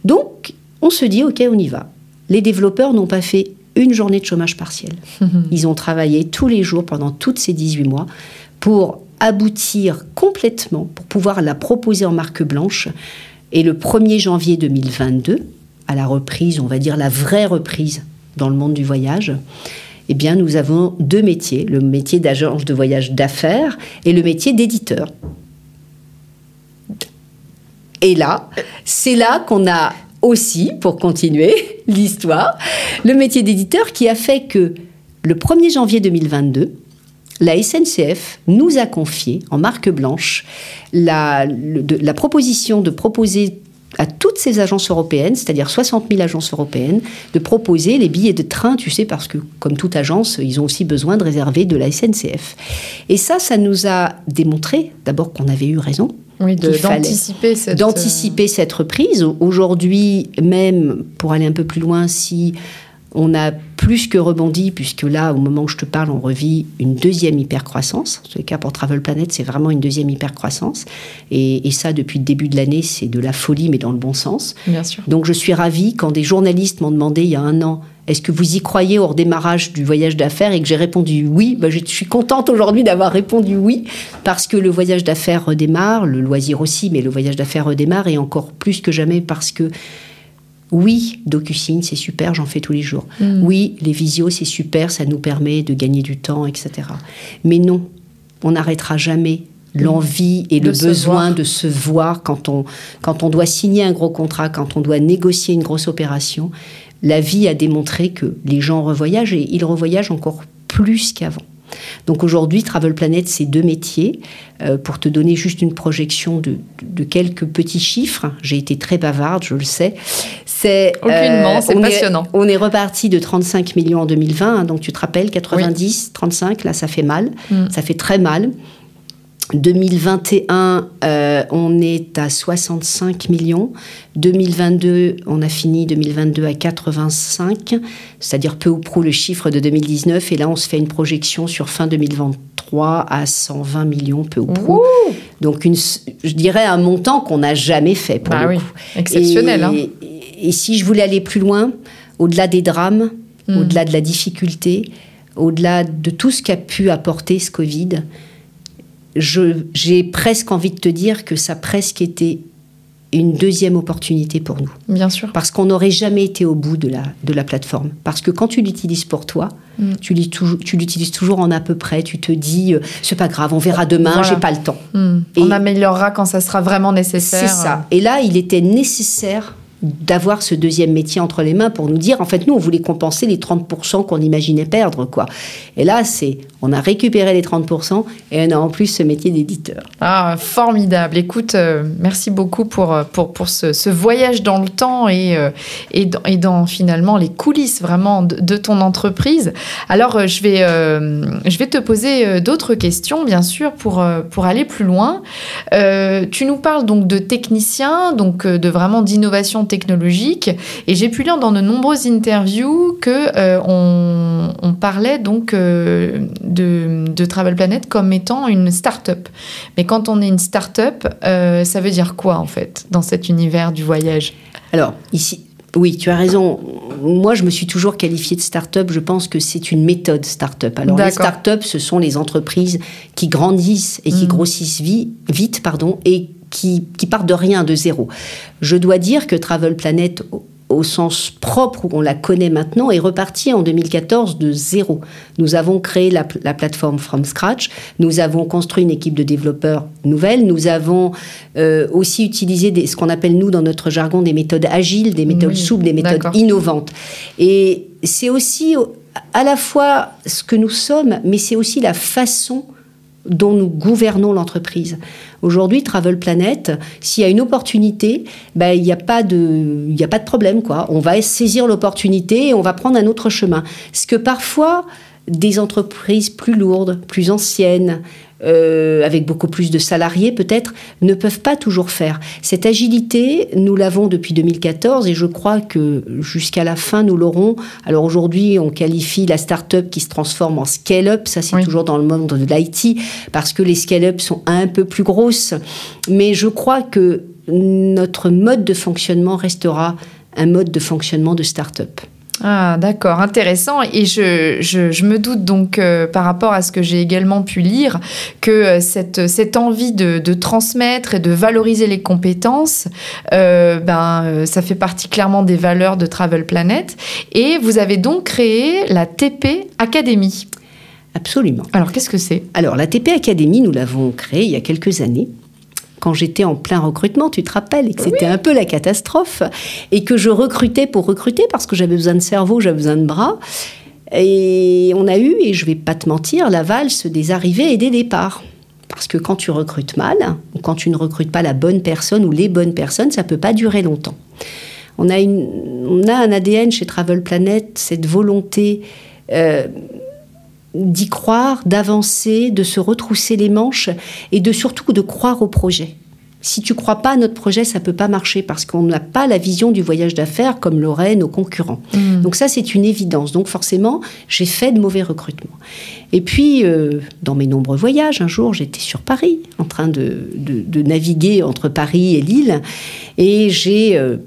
Donc, on se dit, OK, on y va. Les développeurs n'ont pas fait une journée de chômage partiel. Ils ont travaillé tous les jours pendant toutes ces 18 mois pour aboutir complètement, pour pouvoir la proposer en marque blanche. Et le 1er janvier 2022, à la reprise, on va dire la vraie reprise dans le monde du voyage, eh bien, nous avons deux métiers, le métier d'agence de voyage d'affaires et le métier d'éditeur. Et là, c'est là qu'on a aussi, pour continuer l'histoire, le métier d'éditeur qui a fait que le 1er janvier 2022, la SNCF nous a confié en marque blanche la, la proposition de proposer à toutes ces agences européennes, c'est-à-dire 60 000 agences européennes, de proposer les billets de train, tu sais, parce que comme toute agence, ils ont aussi besoin de réserver de la SNCF. Et ça, ça nous a démontré d'abord qu'on avait eu raison, oui, d'anticiper cette... d'anticiper cette reprise. Aujourd'hui, même pour aller un peu plus loin, si on a plus que rebondi, puisque là, au moment où je te parle, on revit une deuxième hypercroissance. En tout cas, pour Travel Planet, c'est vraiment une deuxième hypercroissance. Et, et ça, depuis le début de l'année, c'est de la folie, mais dans le bon sens. Bien sûr. Donc, je suis ravie quand des journalistes m'ont demandé il y a un an est-ce que vous y croyez au redémarrage du voyage d'affaires? Et que j'ai répondu oui ben, Je suis contente aujourd'hui d'avoir répondu oui parce que le voyage d'affaires redémarre, le loisir aussi, mais le voyage d'affaires redémarre et encore plus que jamais parce que oui, DocuSign, c'est super, j'en fais tous les jours. Mm. Oui, les visios, c'est super, ça nous permet de gagner du temps, etc. Mais non, on n'arrêtera jamais l'envie et le besoin de se voir quand on, quand on doit signer un gros contrat, quand on doit négocier une grosse opération la vie a démontré que les gens revoyagent et ils revoyagent encore plus qu'avant. Donc aujourd'hui, Travel Planet, c'est deux métiers. Euh, pour te donner juste une projection de, quelques petits chiffres, j'ai été très bavarde, je le sais. C'est aucunement, euh, c'est passionnant. on est reparti de 35 millions en 2020, hein, donc tu te rappelles, 90, 35, là ça fait mal, mm. ça fait très mal. 2021, euh, on est à 65 millions. 2022, on a fini 2022 à 85, c'est-à-dire peu ou prou le chiffre de 2019. Et là, on se fait une projection sur fin 2023 à 120 millions, peu ou prou. Donc, une, je dirais un montant qu'on n'a jamais fait pour bah oui, exceptionnel. Et, hein. et, si je voulais aller plus loin, au-delà des drames, hmm. au-delà de la difficulté, au-delà de tout ce qu'a pu apporter ce Covid, j'ai presque envie de te dire que ça a presque été une deuxième opportunité pour nous. Bien sûr. Parce qu'on n'aurait jamais été au bout de la, de la plateforme. Parce que quand tu l'utilises pour toi, mm. tu l'utilises toujours en à peu près. Tu te dis, euh, c'est pas grave, on verra demain, j'ai pas le temps. Mm. Et on améliorera quand ça sera vraiment nécessaire. C'est ça. Et là, il était nécessaire d'avoir ce deuxième métier entre les mains pour nous dire, en fait, nous, on voulait compenser les 30% qu'on imaginait perdre, quoi. Et là, c'est, on a récupéré les 30% et on a en plus ce métier d'éditeur. Ah, formidable. Écoute, euh, merci beaucoup pour, euh, pour, pour ce, voyage dans le temps et, euh, et, dans, et, dans, finalement les coulisses vraiment de, ton entreprise. Alors, je vais, je vais te poser d'autres questions, bien sûr, pour, pour aller plus loin. tu nous parles donc de techniciens, donc de vraiment d'innovation technologique technologique. Et j'ai pu lire dans de nombreuses interviews que euh, on, parlait donc euh, de, de, Travel Planet comme étant une start-up. Mais quand on est une start-up, euh, ça veut dire quoi en fait dans cet univers du voyage? Alors ici, Oui, tu as raison. Moi, je me suis toujours qualifiée de start-up. Je pense que c'est une méthode start-up. Alors, les start-up, ce sont les entreprises qui grandissent et qui mm. grossissent vite, pardon, et qui, qui partent de rien, de zéro. Je dois dire que Travel Planet, au sens propre où on la connaît maintenant, est reparti en 2014 de zéro. Nous avons créé la, plateforme From Scratch, nous avons construit une équipe de développeurs nouvelle, nous avons euh, aussi utilisé des, ce qu'on appelle nous dans notre jargon des méthodes agiles, des méthodes souples, des méthodes innovantes. Et c'est aussi à la fois ce que nous sommes, mais c'est aussi la façon dont nous gouvernons l'entreprise. Aujourd'hui, Travel Planet, s'il y a une opportunité, ben, il n'y a, pas de, il a pas de problème. Quoi. On va saisir l'opportunité et on va prendre un autre chemin. Ce que parfois, des entreprises plus lourdes, plus anciennes, euh, avec beaucoup plus de salariés peut-être, ne peuvent pas toujours faire. Cette agilité, nous l'avons depuis 2014 et je crois que jusqu'à la fin, nous l'aurons. Alors aujourd'hui, on qualifie la start-up qui se transforme en scale-up, ça c'est toujours dans le monde de l'IT, parce que les scale-up sont un peu plus grosses. Mais je crois que notre mode de fonctionnement restera un mode de fonctionnement de start-up. Ah, d'accord, intéressant. Et je, je, me doute donc, euh, par rapport à ce que j'ai également pu lire, que euh, cette, cette envie de, de, transmettre et de valoriser les compétences, euh, ben, ça fait partie clairement des valeurs de Travel Planet. Et vous avez donc créé la TP Academy. Absolument. Alors, qu'est-ce que c'est? Alors, la TP Academy, nous l'avons créée il y a quelques années quand j'étais en plein recrutement, tu te rappelles, et que c'était un peu la catastrophe, et que je recrutais pour recruter parce que j'avais besoin de cerveau, j'avais besoin de bras. Et on a eu, et je vais pas te mentir, la valse des arrivées et des départs. Parce que quand tu recrutes mal, ou quand tu ne recrutes pas la bonne personne ou les bonnes personnes, ça peut pas durer longtemps. On a, une, on a un ADN chez Travel Planet, cette volonté euh, d'y croire, d'avancer, de se retrousser les manches et de surtout de croire au projet. Si tu crois pas à notre projet, ça peut pas marcher parce qu'on n'a pas la vision du voyage d'affaires comme l'auraient nos concurrents. Mm. Donc ça, c'est une évidence. Donc forcément, j'ai fait de mauvais recrutements. Et puis, euh, dans mes nombreux voyages, un jour, j'étais sur Paris, en train de, naviguer entre Paris et Lille, et j'ai euh,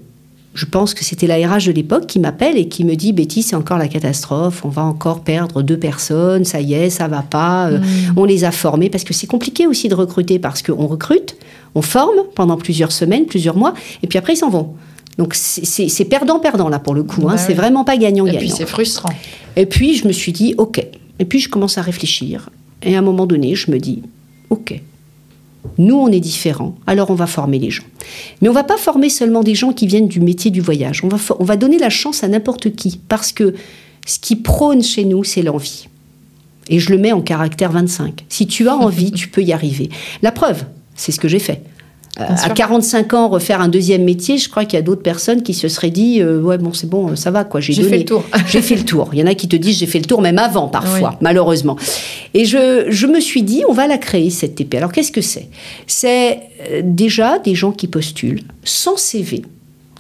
je pense que c'était la RH de l'époque qui m'appelle et qui me dit Betty, c'est encore la catastrophe, on va encore perdre deux personnes, ça y est, ça va pas, euh, mm. on les a formés. Parce que c'est compliqué aussi de recruter parce qu'on recrute, on forme pendant plusieurs semaines, plusieurs mois, et puis après ils s'en vont. Donc c'est perdant-perdant là pour le coup, hein. bah c'est vraiment pas gagnant-gagnant. Et puis c'est frustrant. Et puis je me suis dit Ok. Et puis je commence à réfléchir. Et à un moment donné, je me dis Ok, nous, on est différents, alors on va former les gens. Mais on va pas former seulement des gens qui viennent du métier du voyage. On va, on va donner la chance à n'importe qui, parce que ce qui prône chez nous, c'est l'envie. Et je le mets en caractère 25. Si tu as envie, tu peux y arriver. La preuve, c'est ce que j'ai fait à 45 ans refaire un deuxième métier, je crois qu'il y a d'autres personnes qui se seraient dit euh, ouais bon c'est bon ça va quoi j'ai fait le tour. J'ai fait le tour. Il y en a qui te disent j'ai fait le tour même avant parfois malheureusement. Et je, je, me suis dit on va la créer cette TP alors qu'est-ce que c'est? C'est euh, déjà des gens qui postulent sans CV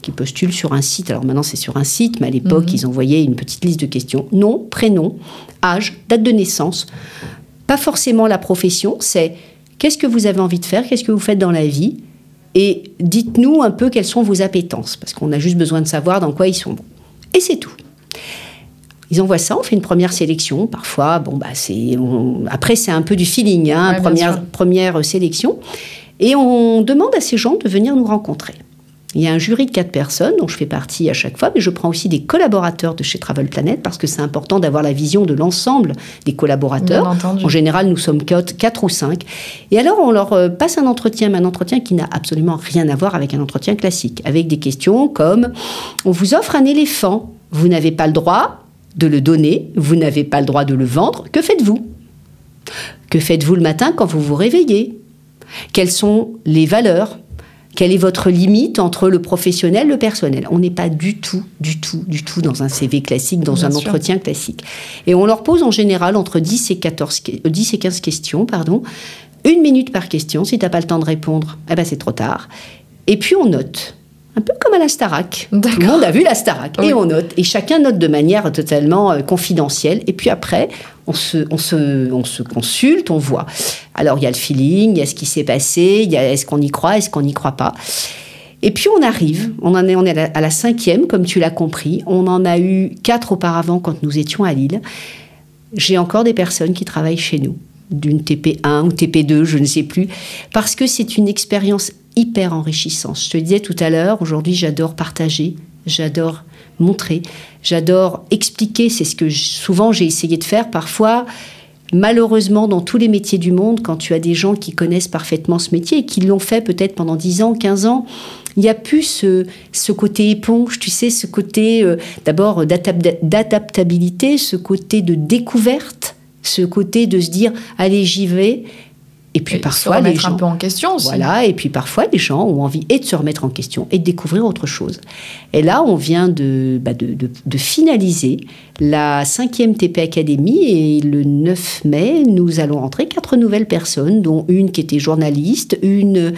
qui postulent sur un site. Alors maintenant c'est sur un site mais à l'époque mhm. ils envoyaient une petite liste de questions. Nom prénom âge date de naissance. Pas forcément la profession c'est Qu'est-ce que vous avez envie de faire? Qu'est-ce que vous faites dans la vie? Et dites-nous un peu quelles sont vos appétences, parce qu'on a juste besoin de savoir dans quoi ils sont bons. Et c'est tout. Ils envoient ça, on fait une première sélection. Parfois, bon, bah, c'est, après, c'est un peu du feeling, hein, première, première sélection. Et on demande à ces gens de venir nous rencontrer. Il y a un jury de quatre personnes dont je fais partie à chaque fois, mais je prends aussi des collaborateurs de chez Travel Planet parce que c'est important d'avoir la vision de l'ensemble des collaborateurs. En général, nous sommes quatre ou cinq. Et alors, on leur euh, passe un entretien, mais un entretien qui n'a absolument rien à voir avec un entretien classique, avec des questions comme on vous offre un éléphant, vous n'avez pas le droit de le donner, vous n'avez pas le droit de le vendre, que faites-vous? Que faites-vous le matin quand vous vous réveillez? Quelles sont les valeurs? Quelle est votre limite entre le professionnel et le personnel? On n'est pas du tout, du tout, du tout dans un CV classique, dans un entretien classique. Et on leur pose en général entre 10 et, 14, 10 et 15 questions, pardon, une minute par question. Si tu n'as pas le temps de répondre, eh ben c'est trop tard. Et puis on note un peu comme à la Starac. Tout le monde a vu la Starac. Et on note. Et chacun note de manière totalement euh, confidentielle. Et puis après, on se, on, se, on se consulte, on voit. Alors, il y a le feeling, il y a ce qui s'est passé, il y a est-ce qu'on y croit, est-ce qu'on n'y croit pas. Et puis on arrive, on en est, on est à la, cinquième, comme tu l'as compris. On en a eu quatre auparavant quand nous étions à Lille. J'ai encore des personnes qui travaillent chez nous, d'une TP1 ou TP2, je ne sais plus, parce que c'est une expérience hyper enrichissante. Je te disais tout à l'heure, aujourd'hui j'adore partager, j'adore montrer, j'adore expliquer, c'est ce que souvent j'ai essayé de faire parfois. Malheureusement, dans tous les métiers du monde, quand tu as des gens qui connaissent parfaitement ce métier et qui l'ont fait peut-être pendant 10 ans, 15 ans, il n'y a plus ce, côté éponge, tu sais, ce côté euh, d'abord d'adaptabilité, ce côté de découverte, ce côté de se dire, allez, j'y vais. Et puis parfois, les gens, un peu en question aussi. Voilà, et puis parfois, les gens ont envie et de se remettre en question et de découvrir autre chose. Et là, on vient de, bah de, de, finaliser la cinquième TP Academy et le 9 mai, nous allons rentrer quatre nouvelles personnes, dont une qui était journaliste, une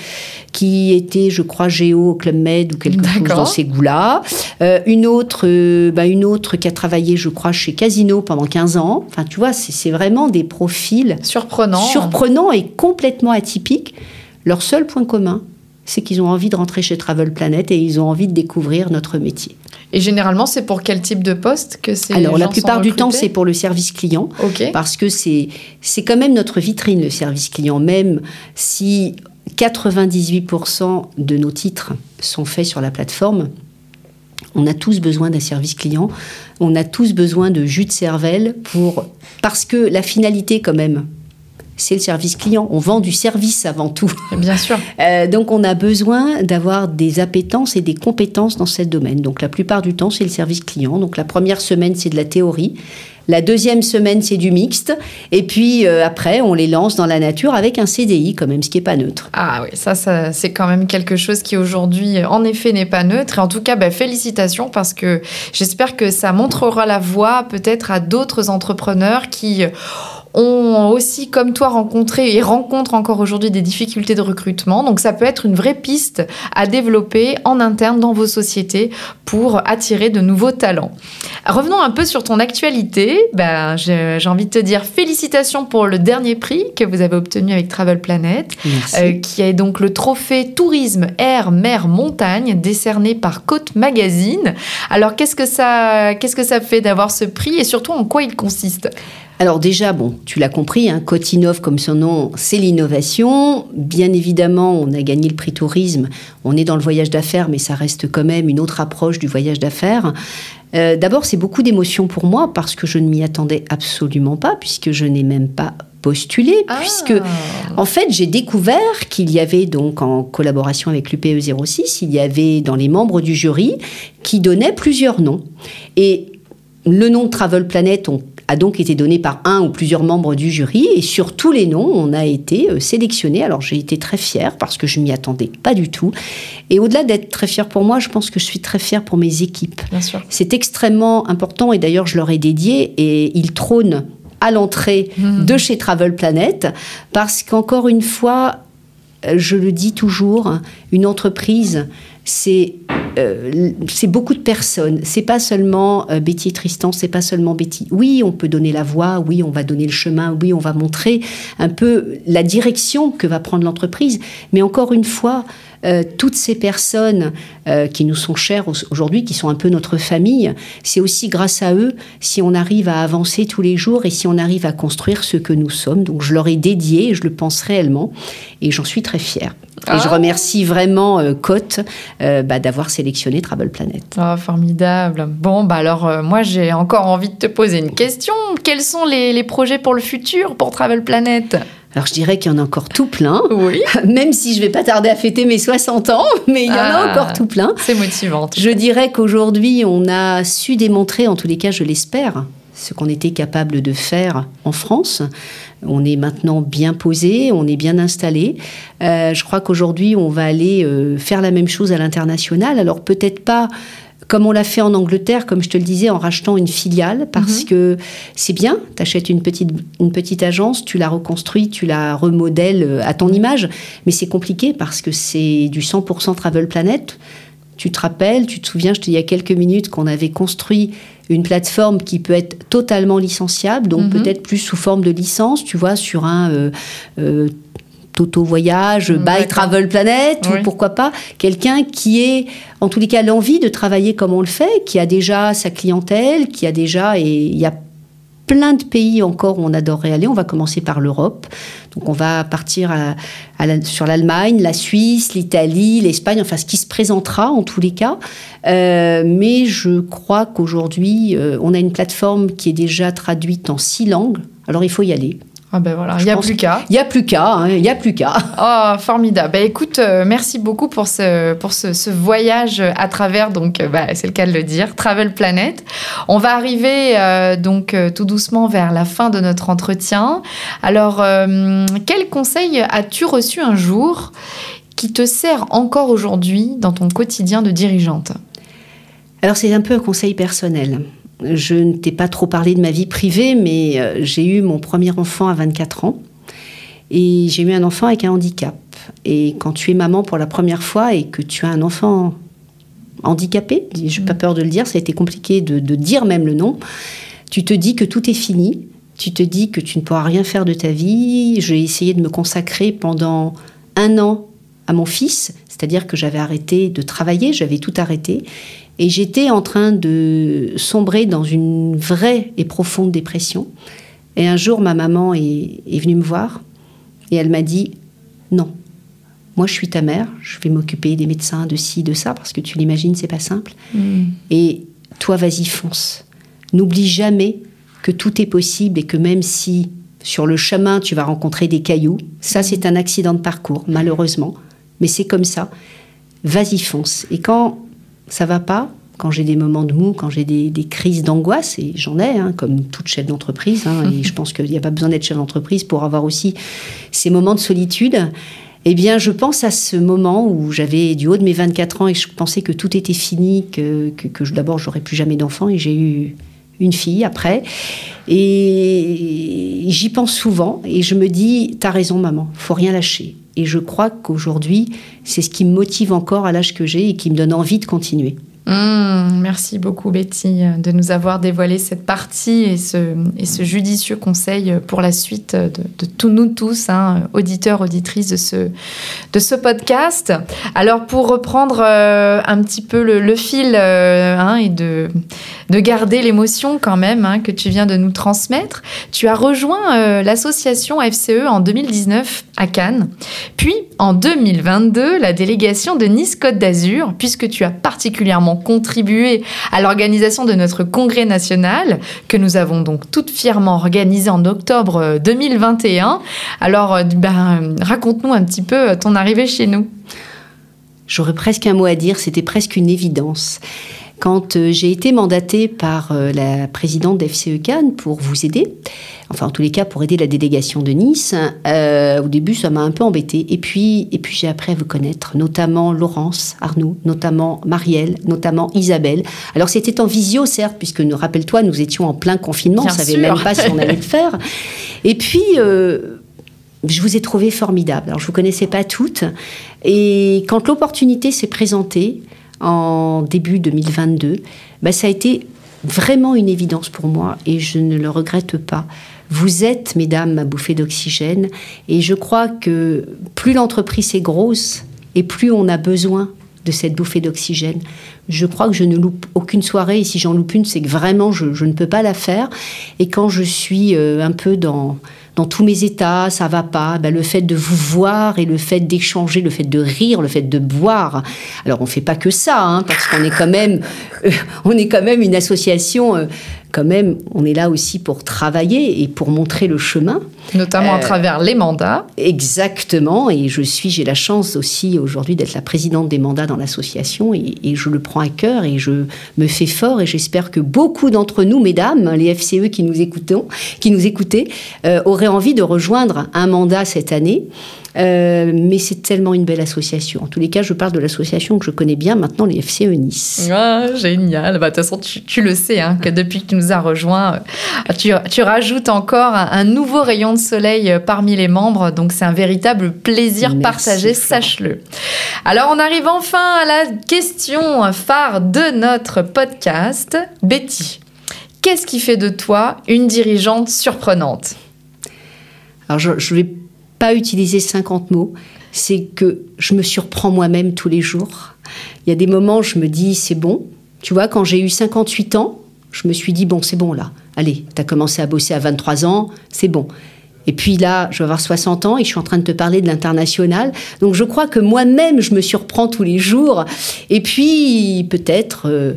qui était, je crois, géo au Club Med ou quelque chose dans ces goûts-là, euh, une autre, euh, bah, une autre qui a travaillé, je crois, chez Casino pendant 15 ans. Enfin, tu vois, c'est vraiment des profils surprenants, surprenants et complètement atypiques. Leur seul point commun, c'est qu'ils ont envie de rentrer chez Travel Planet et ils ont envie de découvrir notre métier. Et généralement, c'est pour quel type de poste que c'est Alors, la plupart du temps, c'est pour le service client. Parce que c'est, c'est quand même notre vitrine, le service client. Même si 98% de nos titres sont faits sur la plateforme, on a tous besoin d'un service client. On a tous besoin de jus de cervelle pour. Parce que la finalité, quand même, c'est le service client. On vend du service avant tout. Bien sûr. Euh, donc on a besoin d'avoir des appétences et des compétences dans ce domaine. Donc la plupart du temps, c'est le service client. Donc la première semaine, c'est de la théorie. La deuxième semaine, c'est du mixte. Et puis euh, après, on les lance dans la nature avec un CDI quand même, ce qui n'est pas neutre. Ah oui, ça, ça c'est quand même quelque chose qui aujourd'hui, en effet, n'est pas neutre. Et en tout cas, bah, félicitations parce que j'espère que ça montrera la voie peut-être à d'autres entrepreneurs qui ont aussi, comme toi, rencontré et rencontrent encore aujourd'hui des difficultés de recrutement. Donc ça peut être une vraie piste à développer en interne dans vos sociétés pour attirer de nouveaux talents. Revenons un peu sur ton actualité. Ben, j'ai envie de te dire félicitations pour le dernier prix que vous avez obtenu avec Travel Planet, euh, qui est donc le trophée tourisme air, mer, montagne décerné par Côte Magazine. Alors qu'est-ce que ça, qu'est-ce que ça fait d'avoir ce prix et surtout en quoi il consiste? Alors déjà, bon, tu l'as compris, hein, Cotinov, comme son nom, c'est l'innovation. Bien évidemment, on a gagné le prix tourisme. On est dans le voyage d'affaires, mais ça reste quand même une autre approche du voyage d'affaires. Euh, d'abord, c'est beaucoup d'émotions pour moi parce que je ne m'y attendais absolument pas, puisque je n'ai même pas postulé, ah. puisque en fait j'ai découvert qu'il y avait donc en collaboration avec l'UPE 06, il y avait dans les membres du jury qui donnaient plusieurs noms. Et le nom de Travel Planet, on a donc été donné par un ou plusieurs membres du jury et sur tous les noms, on a été euh, sélectionné. Alors j'ai été très fière parce que je m'y attendais pas du tout. Et au-delà d'être très fière pour moi, je pense que je suis très fière pour mes équipes. C'est extrêmement important et d'ailleurs je leur ai dédié et ils trônent à l'entrée mmh. de chez Travel Planet parce qu'encore une fois, je le dis toujours, une entreprise, c'est euh, c'est beaucoup de personnes. C'est pas seulement euh, Betty et Tristan, c'est pas seulement Betty. Oui, on peut donner la voix, oui, on va donner le chemin, oui, on va montrer un peu la direction que va prendre l'entreprise. Mais encore une fois, euh, toutes ces personnes qui nous sont chères aujourd'hui, qui sont un peu notre famille, c'est aussi grâce à eux si on arrive à avancer tous les jours et si on arrive à construire ce que nous sommes. Donc je leur ai dédié, je le pense réellement, et j'en suis très fière. Et je ah. remercie vraiment euh, euh, bah, d'avoir sélectionné Travel Planet. Oh, formidable. Bon, bah alors euh, moi j'ai encore envie de te poser une question. Quels sont les, les projets pour le futur pour Travel Planet? Alors je dirais qu'il y en a encore tout plein, oui. même si je vais pas tarder à fêter mes 60 ans, mais il y en a ah, encore tout plein. C'est motivant. Je dirais qu'aujourd'hui on a su démontrer, en tous les cas je l'espère, ce qu'on était capable de faire en France. On est maintenant bien posé, on est bien installé. Euh, je crois qu'aujourd'hui, on va aller euh, faire la même chose à l'international. Alors peut-être pas comme on l'a fait en Angleterre, comme je te le disais, en rachetant une filiale, parce mhm. que c'est bien, tu achètes une petite, une petite agence, tu la reconstruis, tu la remodèles euh, à ton image, mais c'est compliqué parce que c'est du 100% Travel Planet. Tu te rappelles, tu te souviens, je te dis il y a quelques minutes qu'on avait construit une plateforme qui peut être totalement licenciable, donc mhm. peut-être plus sous forme de licence, tu vois, sur un 3 Toto Voyage, By Travel Planet, ou pourquoi pas quelqu'un qui ait, en tous les cas, l'envie de travailler comme on le fait, qui a déjà sa clientèle, qui a déjà, et il y a plein de pays encore où on adorerait aller. On va commencer par l'Europe. Donc on va partir sur l'Allemagne, la Suisse, l'Italie, l'Espagne, enfin ce qui se présentera en tous les cas. Euh, mais je crois qu'aujourd'hui, euh, on a une plateforme qui est déjà traduite en six langues. Alors il faut y aller. Ah ben voilà, il n'y a, plus qu'à. Il n'y a plus qu'à, il n'y a plus qu'à. Oh, formidable. Ben écoute, euh, merci beaucoup pour ce, pour ce, voyage à travers, donc euh, bah, c'est le cas de le dire, Travel Planet. On va arriver euh, donc tout doucement vers la fin de notre entretien. Alors, quel conseil as-tu reçu un jour qui te sert encore aujourd'hui dans ton quotidien de dirigeante? Alors c'est un peu un conseil personnel. Je ne t'ai pas trop parlé de ma vie privée, mais euh, j'ai eu mon premier enfant à 24 ans. Et j'ai eu un enfant avec un handicap. Et quand tu es maman pour la première fois et que tu as un enfant handicapé, je n'ai pas mm. peur de le dire, ça a été compliqué de, de, dire même le nom, tu te dis que tout est fini, tu te dis que tu ne pourras rien faire de ta vie. J'ai essayé de me consacrer pendant un an à mon fils, c'est-à-dire que j'avais arrêté de travailler, j'avais tout arrêté. Et j'étais en train de sombrer dans une vraie et profonde dépression. Et un jour, ma maman est, venue me voir et elle m'a dit Non, moi je suis ta mère, je vais m'occuper des médecins, de ci, de ça, parce que tu l'imagines, c'est pas simple. Mm. Et toi, vas-y, fonce. N'oublie jamais que tout est possible et que même si sur le chemin tu vas rencontrer des cailloux, ça c'est un accident de parcours, malheureusement, mais c'est comme ça. Vas-y, fonce. Et quand ça va pas, quand j'ai des moments de mou, quand j'ai des, crises d'angoisse, et j'en ai, hein, comme toute chef d'entreprise, hein, et je pense qu'il n'y a pas besoin d'être chef d'entreprise pour avoir aussi ces moments de solitude, eh bien, je pense à ce moment où j'avais du haut de mes 24 ans et je pensais que tout était fini, que, que, que d'abord j'aurais plus jamais d'enfant, et j'ai eu une fille après. Et j'y pense souvent et je me dis, t'as raison maman, faut rien lâcher. Et je crois qu'aujourd'hui, c'est ce qui me motive encore à l'âge que j'ai et qui me donne envie de continuer. Mmh, merci beaucoup Betty de nous avoir dévoilé cette partie et ce, judicieux conseil pour la suite de, tous nous tous, hein, auditeurs, auditrices de ce, podcast. Alors pour reprendre euh, un petit peu le, fil euh, hein, et de, de garder l'émotion quand même hein, que tu viens de nous transmettre, tu as rejoint euh, l'association FCE en 2019 à Cannes, puis en 2022 la délégation de Nice Côte d'Azur, puisque tu as particulièrement contribué à l'organisation de notre congrès national, que nous avons donc tout fièrement organisé en octobre 2021. Euh, Alors, euh, ben, raconte-nous un petit peu euh, ton arrivée chez nous. J'aurais presque un mot à dire, c'était presque une évidence. Quand j'ai été mandatée par la présidente d'FCE Cannes pour vous aider, enfin en tous les cas pour aider la délégation de Nice. Euh, au début, ça m'a un peu embêté. Et puis, et puis j'ai appris à vous connaître, notamment Laurence Arnaud, notamment Marielle, notamment Isabelle. Alors c'était en visio, certes, puisque rappelle-toi, nous étions en plein confinement, on ne savait même pas si on allait le faire. Et puis. Euh, je vous ai trouvé formidable. Alors, je ne vous connaissais pas toutes. Et quand l'opportunité s'est présentée en début 2022, bah, ça a été vraiment une évidence pour moi et je ne le regrette pas. Vous êtes, mesdames, ma bouffée d'oxygène. Et je crois que plus l'entreprise est grosse et plus on a besoin de cette bouffée d'oxygène. Je crois que je ne loupe aucune soirée et si j'en loupe une, c'est que vraiment je, ne peux pas la faire. Et quand je suis euh, un peu dans, dans tous mes états, ça va pas, ben le fait de vous voir et le fait d'échanger, le fait de rire, le fait de boire. Alors on fait pas que ça, hein, parce qu'on est quand même, euh, on est quand même une association. Euh, quand même, on est là aussi pour travailler et pour montrer le chemin. Notamment à euh, travers les mandats. Exactement. Et je suis, j'ai la chance aussi aujourd'hui d'être la présidente des mandats dans l'association et, je le prends à cœur et je me fais fort et j'espère que beaucoup d'entre nous, mesdames, les FCE qui nous écoutons, qui nous écoutaient, euh, auraient envie de rejoindre un mandat cette année. Euh, mais c'est tellement une belle association. En tous les cas, je parle de l'association que je connais bien maintenant, les FCE Nice. Ah, génial. Bah, de toute façon, tu, le sais, hein, que depuis que tu nous as rejoints, euh, tu, tu rajoutes encore un, nouveau rayon de soleil euh, parmi les membres. Donc, c'est un véritable plaisir partagé, sache-le. Alors, on arrive enfin à la question phare de notre podcast. Betty, qu'est-ce qui fait de toi une dirigeante surprenante? Alors, je, je vais pas utiliser 50 mots, c'est que je me surprends moi-même tous les jours. Il y a des moments où je me dis, c'est bon. Tu vois, quand j'ai eu 58 ans, je me suis dit, bon, c'est bon là. Allez, tu as commencé à bosser à 23 ans, c'est bon. Et puis là, je vais avoir 60 ans et je suis en train de te parler de l'international. Donc je crois que moi-même, je me surprends tous les jours. Et puis, peut-être... Euh,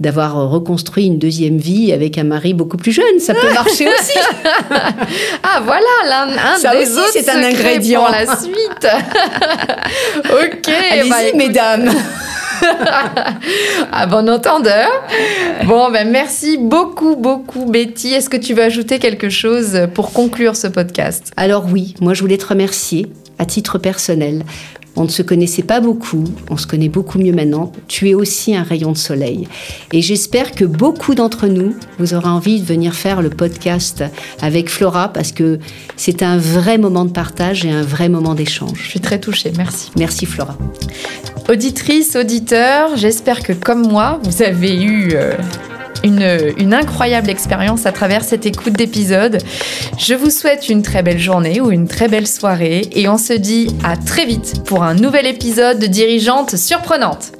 d'avoir reconstruit une deuxième vie avec un mari beaucoup plus jeune. Ça peut marcher aussi. ah voilà, l'un un Ça des aussi, autres c'est un ingrédient. pour la suite. ok. Allez-y, bah, mesdames. à bon entendeur. Bon, ben merci beaucoup, beaucoup, Betty. Est-ce que tu veux ajouter quelque chose pour conclure ce podcast? Alors oui, moi je voulais te remercier à titre personnel. On ne se connaissait pas beaucoup, on se connaît beaucoup mieux maintenant. Tu es aussi un rayon de soleil. Et j'espère que beaucoup d'entre nous, vous aurez envie de venir faire le podcast avec Flora parce que c'est un vrai moment de partage et un vrai moment Je d'échange. suis très touchée, merci. Merci Flora. Auditrices, auditeurs, j'espère que comme moi, vous avez eu euh, une, incroyable expérience à travers cette écoute d'épisode. Je vous souhaite une très belle journée ou une très belle soirée et on se dit à très vite pour un nouvel épisode de Dirigeante surprenante.